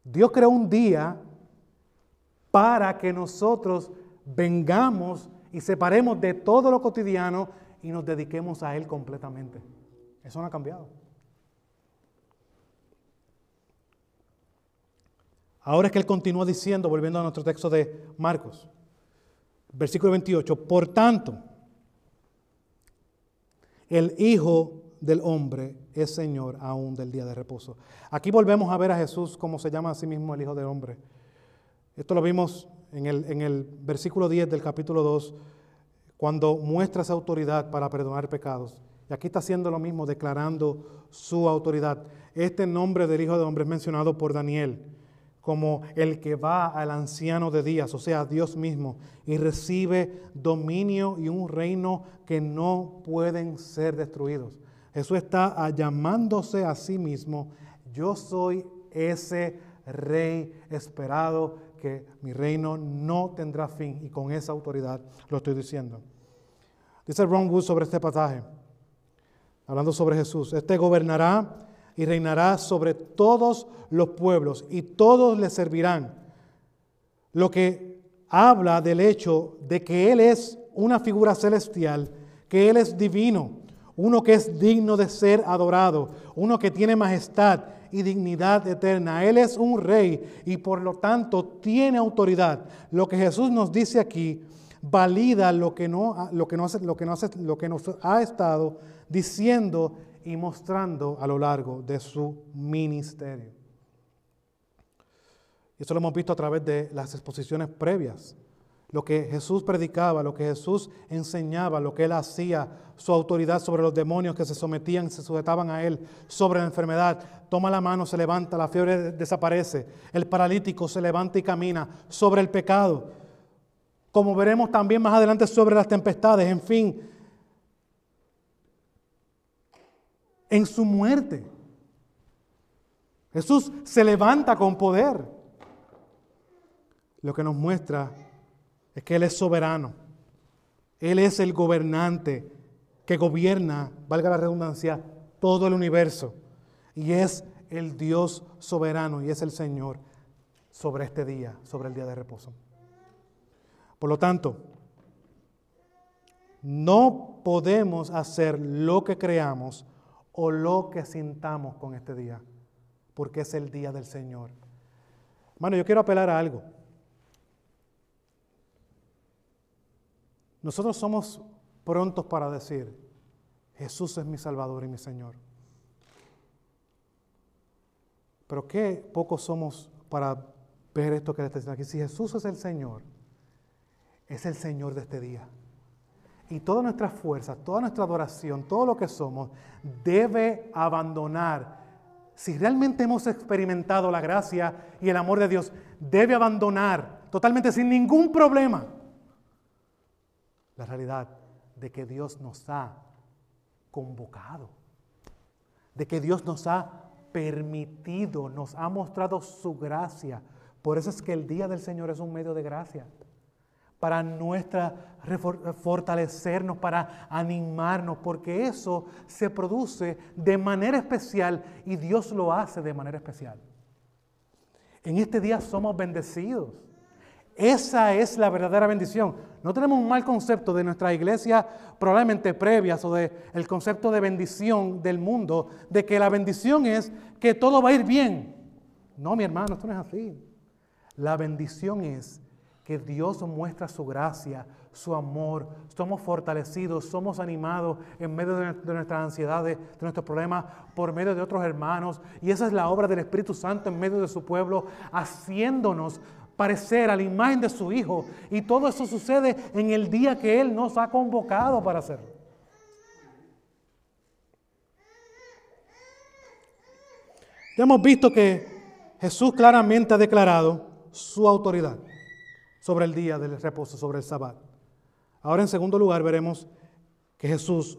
Dios creó un día para que nosotros vengamos y separemos de todo lo cotidiano y nos dediquemos a Él completamente. Eso no ha cambiado. Ahora es que Él continúa diciendo, volviendo a nuestro texto de Marcos, versículo 28, por tanto, el Hijo del Hombre es Señor aún del día de reposo. Aquí volvemos a ver a Jesús como se llama a sí mismo el Hijo del Hombre. Esto lo vimos en el, en el versículo 10 del capítulo 2, cuando muestra esa autoridad para perdonar pecados. Y aquí está haciendo lo mismo, declarando su autoridad. Este nombre del Hijo del Hombre es mencionado por Daniel como el que va al anciano de días, o sea, Dios mismo, y recibe dominio y un reino que no pueden ser destruidos. Jesús está llamándose a sí mismo, yo soy ese rey esperado, que mi reino no tendrá fin, y con esa autoridad lo estoy diciendo. Dice Ron Wood sobre este pasaje, hablando sobre Jesús, este gobernará y reinará sobre todos los pueblos y todos le servirán. Lo que habla del hecho de que Él es una figura celestial, que Él es divino, uno que es digno de ser adorado, uno que tiene majestad y dignidad eterna. Él es un rey y por lo tanto tiene autoridad. Lo que Jesús nos dice aquí valida lo que, no, lo que, no, lo que, no, lo que nos ha estado diciendo y mostrando a lo largo de su ministerio. Y eso lo hemos visto a través de las exposiciones previas. Lo que Jesús predicaba, lo que Jesús enseñaba, lo que él hacía, su autoridad sobre los demonios que se sometían, se sujetaban a él, sobre la enfermedad. Toma la mano, se levanta, la fiebre desaparece, el paralítico se levanta y camina, sobre el pecado. Como veremos también más adelante sobre las tempestades, en fin, en su muerte. Jesús se levanta con poder. Lo que nos muestra es que Él es soberano. Él es el gobernante que gobierna, valga la redundancia, todo el universo. Y es el Dios soberano y es el Señor sobre este día, sobre el día de reposo. Por lo tanto, no podemos hacer lo que creamos o lo que sintamos con este día, porque es el día del Señor. Bueno, yo quiero apelar a algo. Nosotros somos prontos para decir, Jesús es mi Salvador y mi Señor. Pero qué pocos somos para ver esto que está diciendo aquí. Si Jesús es el Señor, es el Señor de este día y toda nuestra fuerza, toda nuestra adoración, todo lo que somos, debe abandonar. Si realmente hemos experimentado la gracia y el amor de Dios, debe abandonar totalmente sin ningún problema la realidad de que Dios nos ha convocado, de que Dios nos ha permitido, nos ha mostrado su gracia. Por eso es que el día del Señor es un medio de gracia para nuestra fortalecernos, para animarnos, porque eso se produce de manera especial y Dios lo hace de manera especial. En este día somos bendecidos. Esa es la verdadera bendición. No tenemos un mal concepto de nuestra iglesia probablemente previas o del el concepto de bendición del mundo, de que la bendición es que todo va a ir bien. No, mi hermano, esto no es así. La bendición es que Dios muestra su gracia, su amor, somos fortalecidos, somos animados en medio de, nuestras ansiedades, de nuestros problemas, por medio de otros hermanos. Y esa es la obra del Espíritu Santo en medio de su pueblo, haciéndonos parecer a la imagen de su Hijo. Y todo eso sucede en el día que Él nos ha convocado para hacerlo. Ya hemos visto que Jesús claramente ha declarado su autoridad sobre el día del reposo, sobre el sabbat. Ahora en segundo lugar veremos que Jesús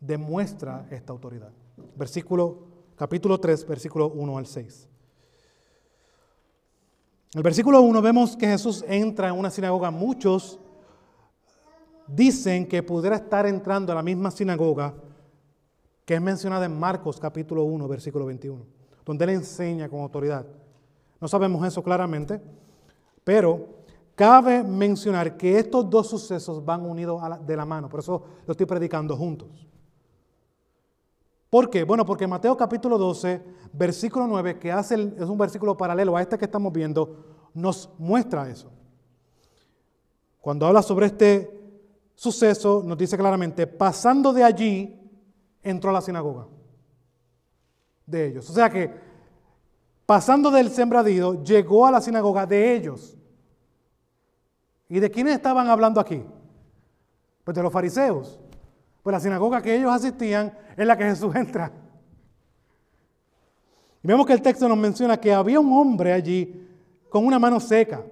demuestra esta autoridad. Versículo capítulo 3, versículo 1 al 6. En el versículo 1 vemos que Jesús entra en una sinagoga. Muchos dicen que pudiera estar entrando a la misma sinagoga que es mencionada en Marcos capítulo 1, versículo 21, donde él enseña con autoridad. No sabemos eso claramente, pero cabe mencionar que estos dos sucesos van unidos de la mano, por eso lo estoy predicando juntos. ¿Por qué? Bueno, porque Mateo capítulo 12, versículo 9, que hace es un versículo paralelo a este que estamos viendo, nos muestra eso. Cuando habla sobre este suceso, nos dice claramente, pasando de allí, entró a la sinagoga de ellos. O sea que, pasando del sembradío, llegó a la sinagoga de ellos. ¿Y de quiénes estaban hablando aquí? Pues de los fariseos. Pues la sinagoga que ellos asistían es la que Jesús entra. Y vemos que el texto nos menciona que había un hombre allí con una mano seca.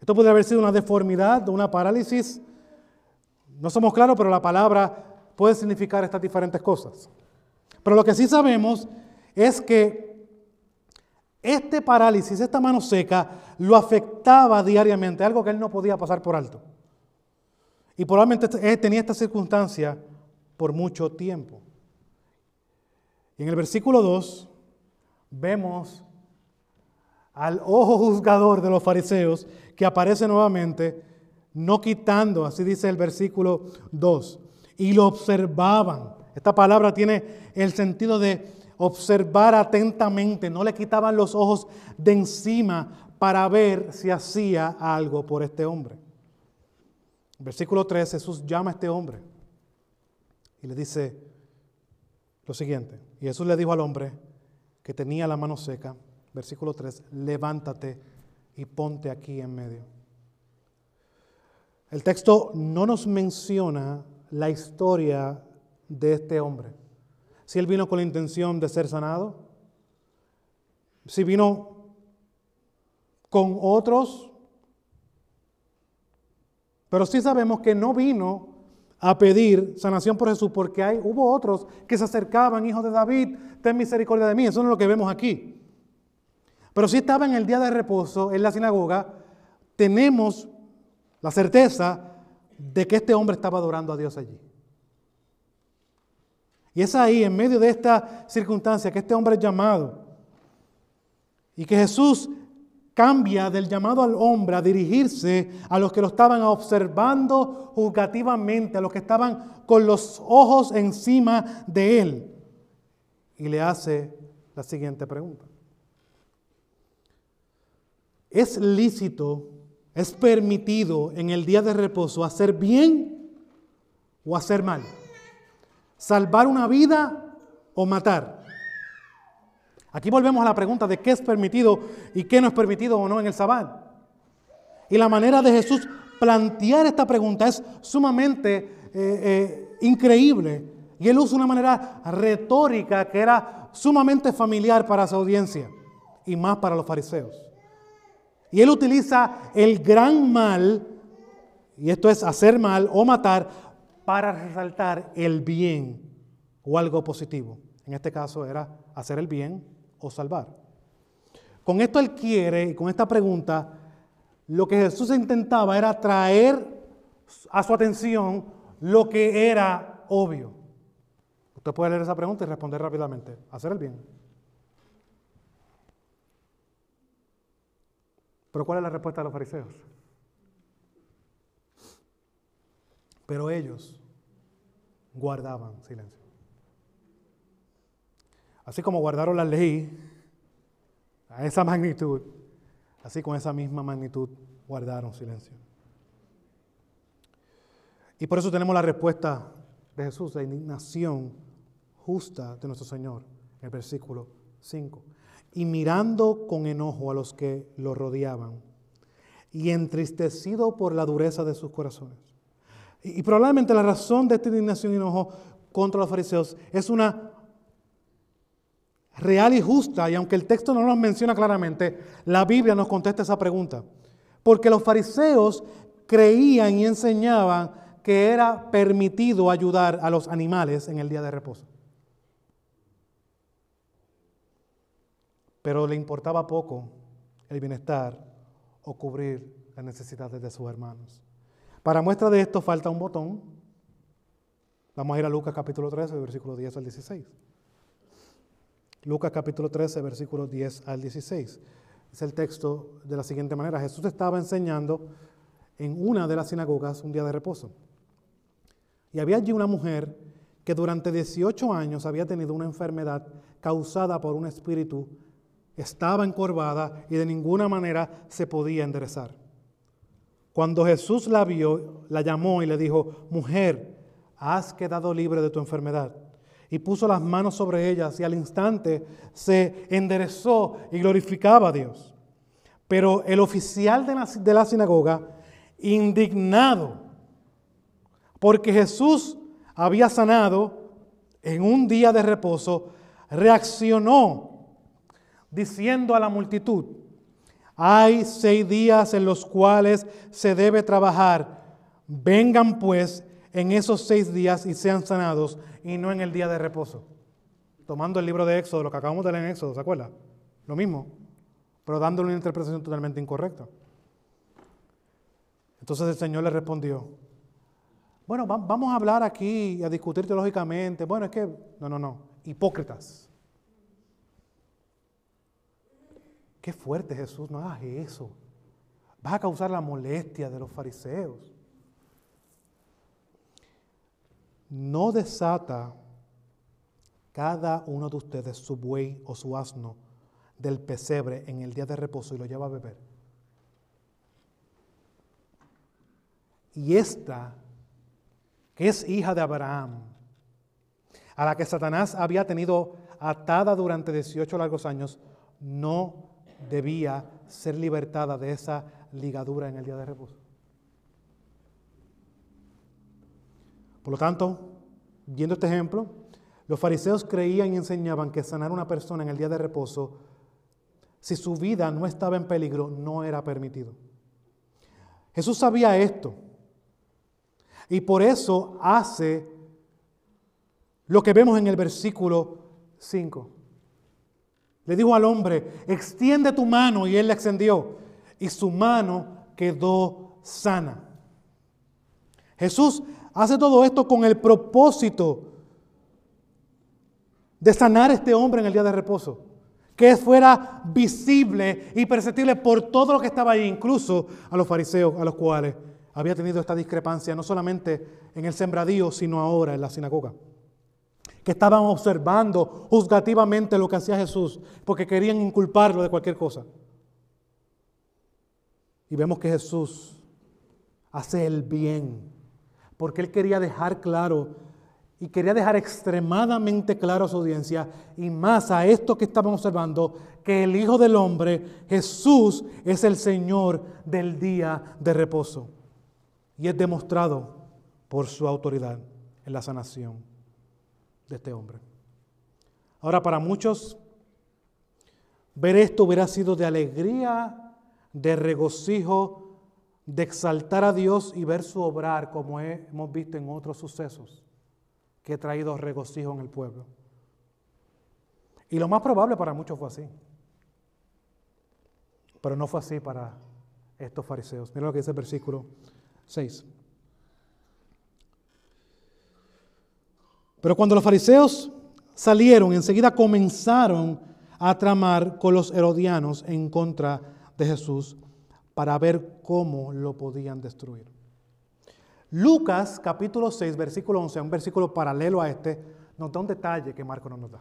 Esto podría haber sido una deformidad, una parálisis. No somos claros, pero la palabra puede significar estas diferentes cosas. Pero lo que sí sabemos es que este parálisis, esta mano seca, lo afectaba diariamente, algo que él no podía pasar por alto. Y probablemente este, tenía esta circunstancia por mucho tiempo. Y en el versículo 2 vemos al ojo juzgador de los fariseos que aparece nuevamente, no quitando, así dice el versículo 2, y lo observaban. Esta palabra tiene el sentido de observar atentamente, no le quitaban los ojos de encima para ver si hacía algo por este hombre. Versículo 3, Jesús llama a este hombre y le dice lo siguiente. Y Jesús le dijo al hombre que tenía la mano seca, versículo 3, levántate y ponte aquí en medio. El texto no nos menciona la historia de este hombre. Si él vino con la intención de ser sanado, si vino con otros pero sí sabemos que no vino a pedir sanación por Jesús porque hay, hubo otros que se acercaban, hijos de David, ten misericordia de mí. Eso no es lo que vemos aquí. Pero si estaba en el día de reposo en la sinagoga, tenemos la certeza de que este hombre estaba adorando a Dios allí. Y es ahí, en medio de esta circunstancia, que este hombre es llamado. Y que Jesús cambia del llamado al hombre a dirigirse a los que lo estaban observando juzgativamente, a los que estaban con los ojos encima de él. Y le hace la siguiente pregunta. ¿Es lícito, es permitido en el día de reposo hacer bien o hacer mal? ¿Salvar una vida o matar? Aquí volvemos a la pregunta de qué es permitido y qué no es permitido o no en el sabbat. Y la manera de Jesús plantear esta pregunta es sumamente eh, eh, increíble. Y él usa una manera retórica que era sumamente familiar para su audiencia y más para los fariseos. Y él utiliza el gran mal, y esto es hacer mal o matar, para resaltar el bien o algo positivo. En este caso era hacer el bien o salvar. Con esto él quiere, y con esta pregunta, lo que Jesús intentaba era traer a su atención lo que era obvio. Usted puede leer esa pregunta y responder rápidamente. Hacer el bien. Pero ¿cuál es la respuesta de los fariseos? Pero ellos guardaban silencio. Así como guardaron la ley a esa magnitud, así con esa misma magnitud guardaron silencio. Y por eso tenemos la respuesta de Jesús, la indignación justa de nuestro Señor, en el versículo 5. Y mirando con enojo a los que lo rodeaban, y entristecido por la dureza de sus corazones. Y, probablemente la razón de esta indignación y enojo contra los fariseos es una real y justa, y aunque el texto no nos menciona claramente, la Biblia nos contesta esa pregunta. Porque los fariseos creían y enseñaban que era permitido ayudar a los animales en el día de reposo. Pero le importaba poco el bienestar o cubrir las necesidades de sus hermanos. Para muestra de esto falta un botón Vamos a ir a Lucas capítulo 13, versículo 10 al 16. Lucas capítulo 13, versículos 10 al 16. Es el texto de la siguiente manera. Jesús estaba enseñando en una de las sinagogas un día de reposo. Y había allí una mujer que durante 18 años había tenido una enfermedad causada por un espíritu, estaba encorvada y de ninguna manera se podía enderezar. Cuando Jesús la vio, la llamó y le dijo, mujer, has quedado libre de tu enfermedad. Y puso las manos sobre ellas y al instante se enderezó y glorificaba a Dios. Pero el oficial de la, de la sinagoga, indignado, porque Jesús había sanado en un día de reposo, reaccionó diciendo a la multitud, hay seis días en los cuales se debe trabajar, vengan pues en esos seis días y sean sanados y no en el día de reposo. Tomando el libro de Éxodo, lo que acabamos de leer en Éxodo, ¿se acuerda? Lo mismo, pero dándole una interpretación totalmente incorrecta. Entonces el Señor le respondió, bueno, vamos a hablar aquí a discutir teológicamente. Bueno, es que, no, no, no, hipócritas. Qué fuerte Jesús, no hagas eso. Vas a causar la molestia de los fariseos. no desata cada uno de ustedes su buey o su asno del pesebre en el día de reposo y lo lleva a beber. Y esta, que es hija de Abraham, a la que Satanás había tenido atada durante 18 largos años, no debía ser libertada de esa ligadura en el día de reposo. Por lo tanto, viendo este ejemplo, los fariseos creían y enseñaban que sanar a una persona en el día de reposo, si su vida no estaba en peligro, no era permitido. Jesús sabía esto y por eso hace lo que vemos en el versículo 5. Le dijo al hombre, extiende tu mano y él la extendió y su mano quedó sana. Jesús Hace todo esto con el propósito de sanar a este hombre en el día de reposo. Que fuera visible y perceptible por todo lo que estaba ahí, incluso a los fariseos, a los cuales había tenido esta discrepancia, no solamente en el sembradío, sino ahora en la sinagoga. Que estaban observando juzgativamente lo que hacía Jesús, porque querían inculparlo de cualquier cosa. Y vemos que Jesús hace el bien porque él quería dejar claro y quería dejar extremadamente claro a su audiencia y más a esto que estaban observando, que el Hijo del Hombre, Jesús, es el Señor del día de reposo. Y es demostrado por su autoridad en la sanación de este hombre. Ahora, para muchos, ver esto hubiera sido de alegría, de regocijo, de exaltar a Dios y ver su obrar como hemos visto en otros sucesos que ha traído regocijo en el pueblo. Y lo más probable para muchos fue así. Pero no fue así para estos fariseos. Mira lo que dice el versículo 6. Pero cuando los fariseos salieron, enseguida comenzaron a tramar con los herodianos en contra de Jesús para ver cómo lo podían destruir. Lucas capítulo 6, versículo 11, un versículo paralelo a este, nos da un detalle que Marco no nos da.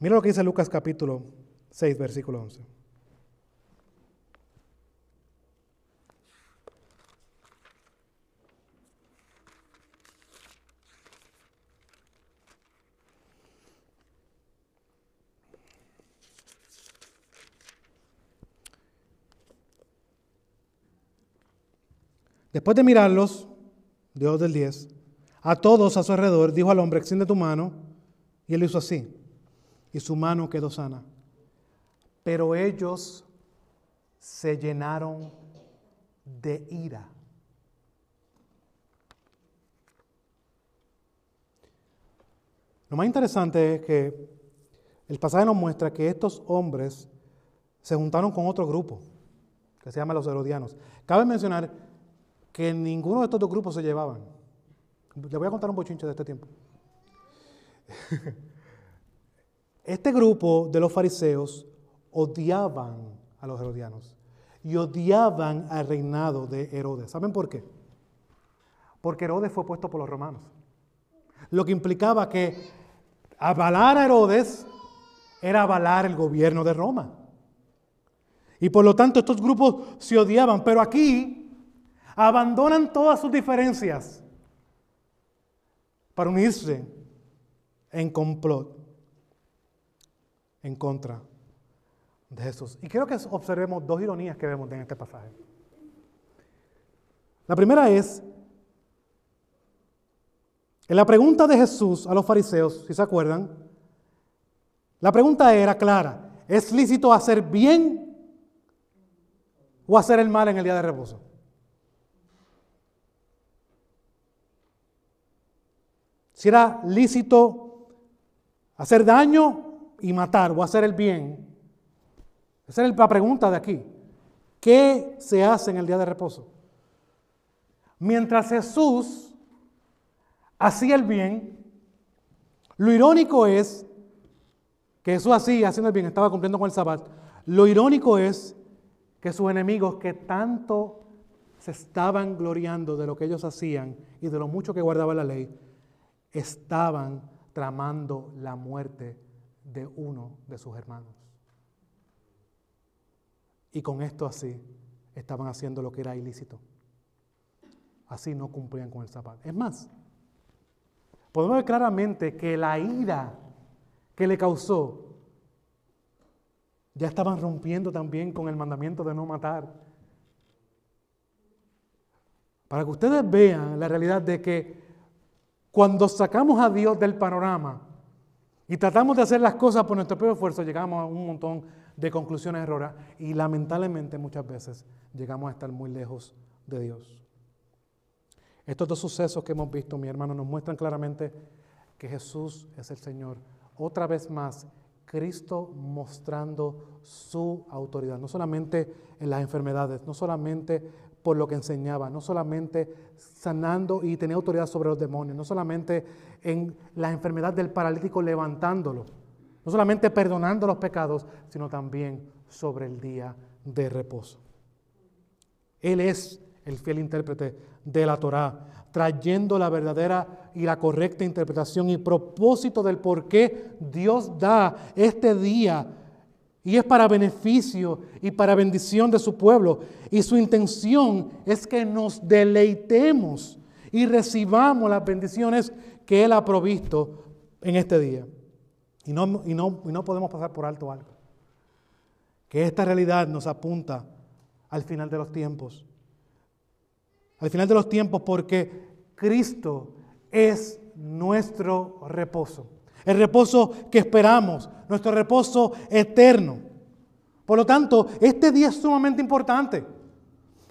Mira lo que dice Lucas capítulo 6, versículo 11. Después de mirarlos, Dios del 10, a todos a su alrededor, dijo al hombre, extiende tu mano, y él hizo así, y su mano quedó sana. Pero ellos se llenaron de ira. Lo más interesante es que el pasaje nos muestra que estos hombres se juntaron con otro grupo, que se llama los herodianos. Cabe mencionar que ninguno de estos dos grupos se llevaban. Le voy a contar un bochinche de este tiempo. Este grupo de los fariseos odiaban a los herodianos y odiaban al reinado de Herodes. ¿Saben por qué? Porque Herodes fue puesto por los romanos. Lo que implicaba que avalar a Herodes era avalar el gobierno de Roma. Y por lo tanto estos grupos se odiaban, pero aquí abandonan todas sus diferencias para unirse en complot en contra de Jesús. Y quiero que observemos dos ironías que vemos en este pasaje. La primera es, en la pregunta de Jesús a los fariseos, si se acuerdan, la pregunta era clara, ¿es lícito hacer bien o hacer el mal en el día de reposo? Si era lícito hacer daño y matar o hacer el bien. Esa es la pregunta de aquí. ¿Qué se hace en el día de reposo? Mientras Jesús hacía el bien, lo irónico es que Jesús hacía, haciendo el bien, estaba cumpliendo con el sabbat. Lo irónico es que sus enemigos que tanto se estaban gloriando de lo que ellos hacían y de lo mucho que guardaba la ley, estaban tramando la muerte de uno de sus hermanos. Y con esto así estaban haciendo lo que era ilícito. Así no cumplían con el zapato. Es más, podemos ver claramente que la ira que le causó ya estaban rompiendo también con el mandamiento de no matar. Para que ustedes vean la realidad de que cuando sacamos a Dios del panorama y tratamos de hacer las cosas por nuestro propio esfuerzo, llegamos a un montón de conclusiones erróneas y lamentablemente muchas veces llegamos a estar muy lejos de Dios. Estos dos sucesos que hemos visto, mi hermano, nos muestran claramente que Jesús es el Señor. Otra vez más, Cristo mostrando su autoridad, no solamente en las enfermedades, no solamente por lo que enseñaba, no solamente sanando y tenía autoridad sobre los demonios, no solamente en la enfermedad del paralítico levantándolo, no solamente perdonando los pecados, sino también sobre el día de reposo. Él es el fiel intérprete de la Torá, trayendo la verdadera y la correcta interpretación y propósito del por qué Dios da este día y es para beneficio y para bendición de su pueblo. Y su intención es que nos deleitemos y recibamos las bendiciones que Él ha provisto en este día. Y no, y no, y no podemos pasar por alto algo. Que esta realidad nos apunta al final de los tiempos. Al final de los tiempos porque Cristo es nuestro reposo el reposo que esperamos, nuestro reposo eterno. Por lo tanto, este día es sumamente importante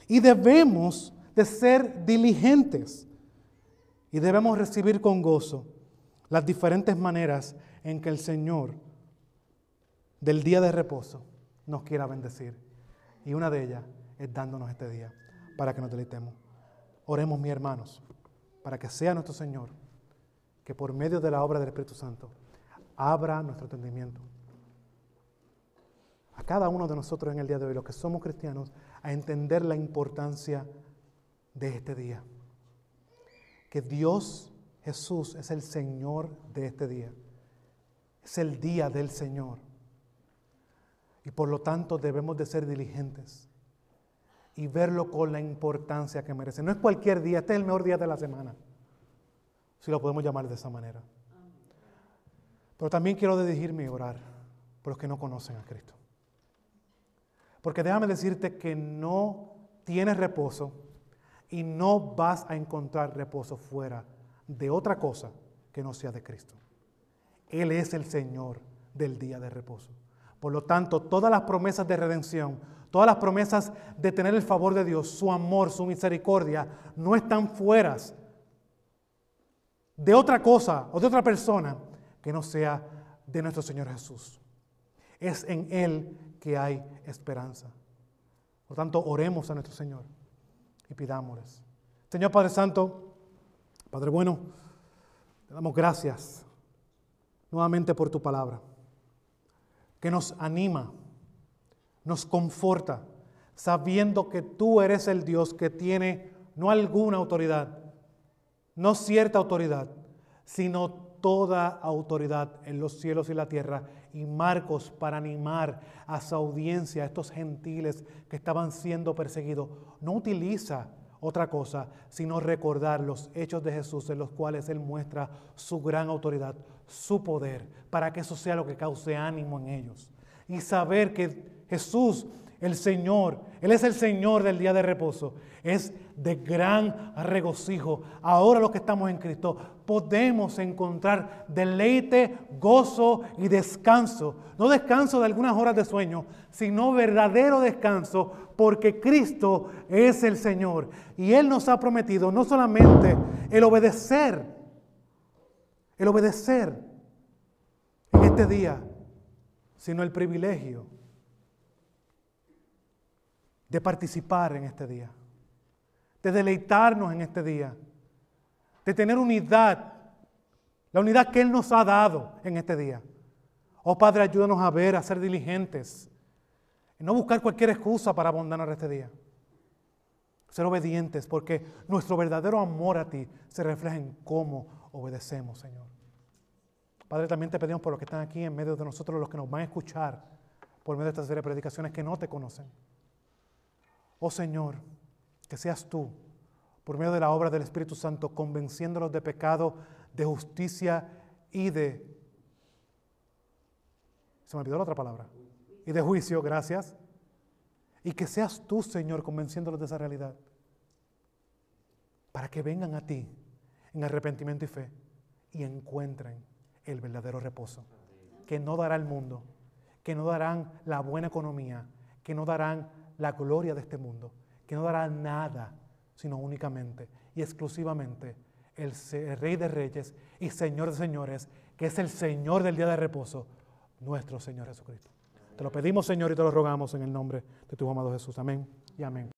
y debemos de ser diligentes y debemos recibir con gozo las diferentes maneras en que el Señor del día de reposo nos quiera bendecir. Y una de ellas es dándonos este día para que nos deleitemos. Oremos, mis hermanos, para que sea nuestro Señor que por medio de la obra del Espíritu Santo abra nuestro entendimiento. A cada uno de nosotros en el día de hoy, los que somos cristianos, a entender la importancia de este día. Que Dios Jesús es el Señor de este día. Es el día del Señor. Y por lo tanto debemos de ser diligentes y verlo con la importancia que merece. No es cualquier día, este es el mejor día de la semana si lo podemos llamar de esa manera. Pero también quiero dirigirme y orar por los que no conocen a Cristo. Porque déjame decirte que no tienes reposo y no vas a encontrar reposo fuera de otra cosa que no sea de Cristo. Él es el Señor del día de reposo. Por lo tanto, todas las promesas de redención, todas las promesas de tener el favor de Dios, su amor, su misericordia, no están fueras de otra cosa o de otra persona que no sea de nuestro Señor Jesús. Es en Él que hay esperanza. Por tanto, oremos a nuestro Señor y pidámosles Señor Padre Santo, Padre bueno, te damos gracias nuevamente por tu palabra, que nos anima, nos conforta, sabiendo que tú eres el Dios que tiene no alguna autoridad, no cierta autoridad, sino toda autoridad en los cielos y la tierra. Y Marcos, para animar a su audiencia, a estos gentiles que estaban siendo perseguidos, no utiliza otra cosa, sino recordar los hechos de Jesús en los cuales Él muestra su gran autoridad, su poder, para que eso sea lo que cause ánimo en ellos. Y saber que Jesús el Señor, Él es el Señor del día de reposo, es de gran regocijo. Ahora los que estamos en Cristo podemos encontrar deleite, gozo y descanso. No descanso de algunas horas de sueño, sino verdadero descanso, porque Cristo es el Señor. Y Él nos ha prometido no solamente el obedecer, el obedecer en este día, sino el privilegio de participar en este día, de deleitarnos en este día, de tener unidad, la unidad que Él nos ha dado en este día. Oh Padre, ayúdanos a ver, a ser diligentes, y no buscar cualquier excusa para abandonar este día. Ser obedientes, porque nuestro verdadero amor a ti se refleja en cómo obedecemos, Señor. Padre, también te pedimos por los que están aquí en medio de nosotros, los que nos van a escuchar por medio de esta serie de predicaciones que no te conocen. Oh Señor, que seas tú, por medio de la obra del Espíritu Santo, convenciéndolos de pecado, de justicia y de... Se me olvidó la otra palabra. Y de juicio, gracias. Y que seas tú, Señor, convenciéndolos de esa realidad. Para que vengan a ti en arrepentimiento y fe y encuentren el verdadero reposo. Que no dará el mundo, que no darán la buena economía, que no darán la gloria de este mundo, que no dará nada, sino únicamente y exclusivamente el, Rey de Reyes y Señor de Señores, que es el Señor del día de reposo, nuestro Señor Jesucristo. Te lo pedimos, Señor, y te lo rogamos en el nombre de tu amado Jesús. Amén y amén.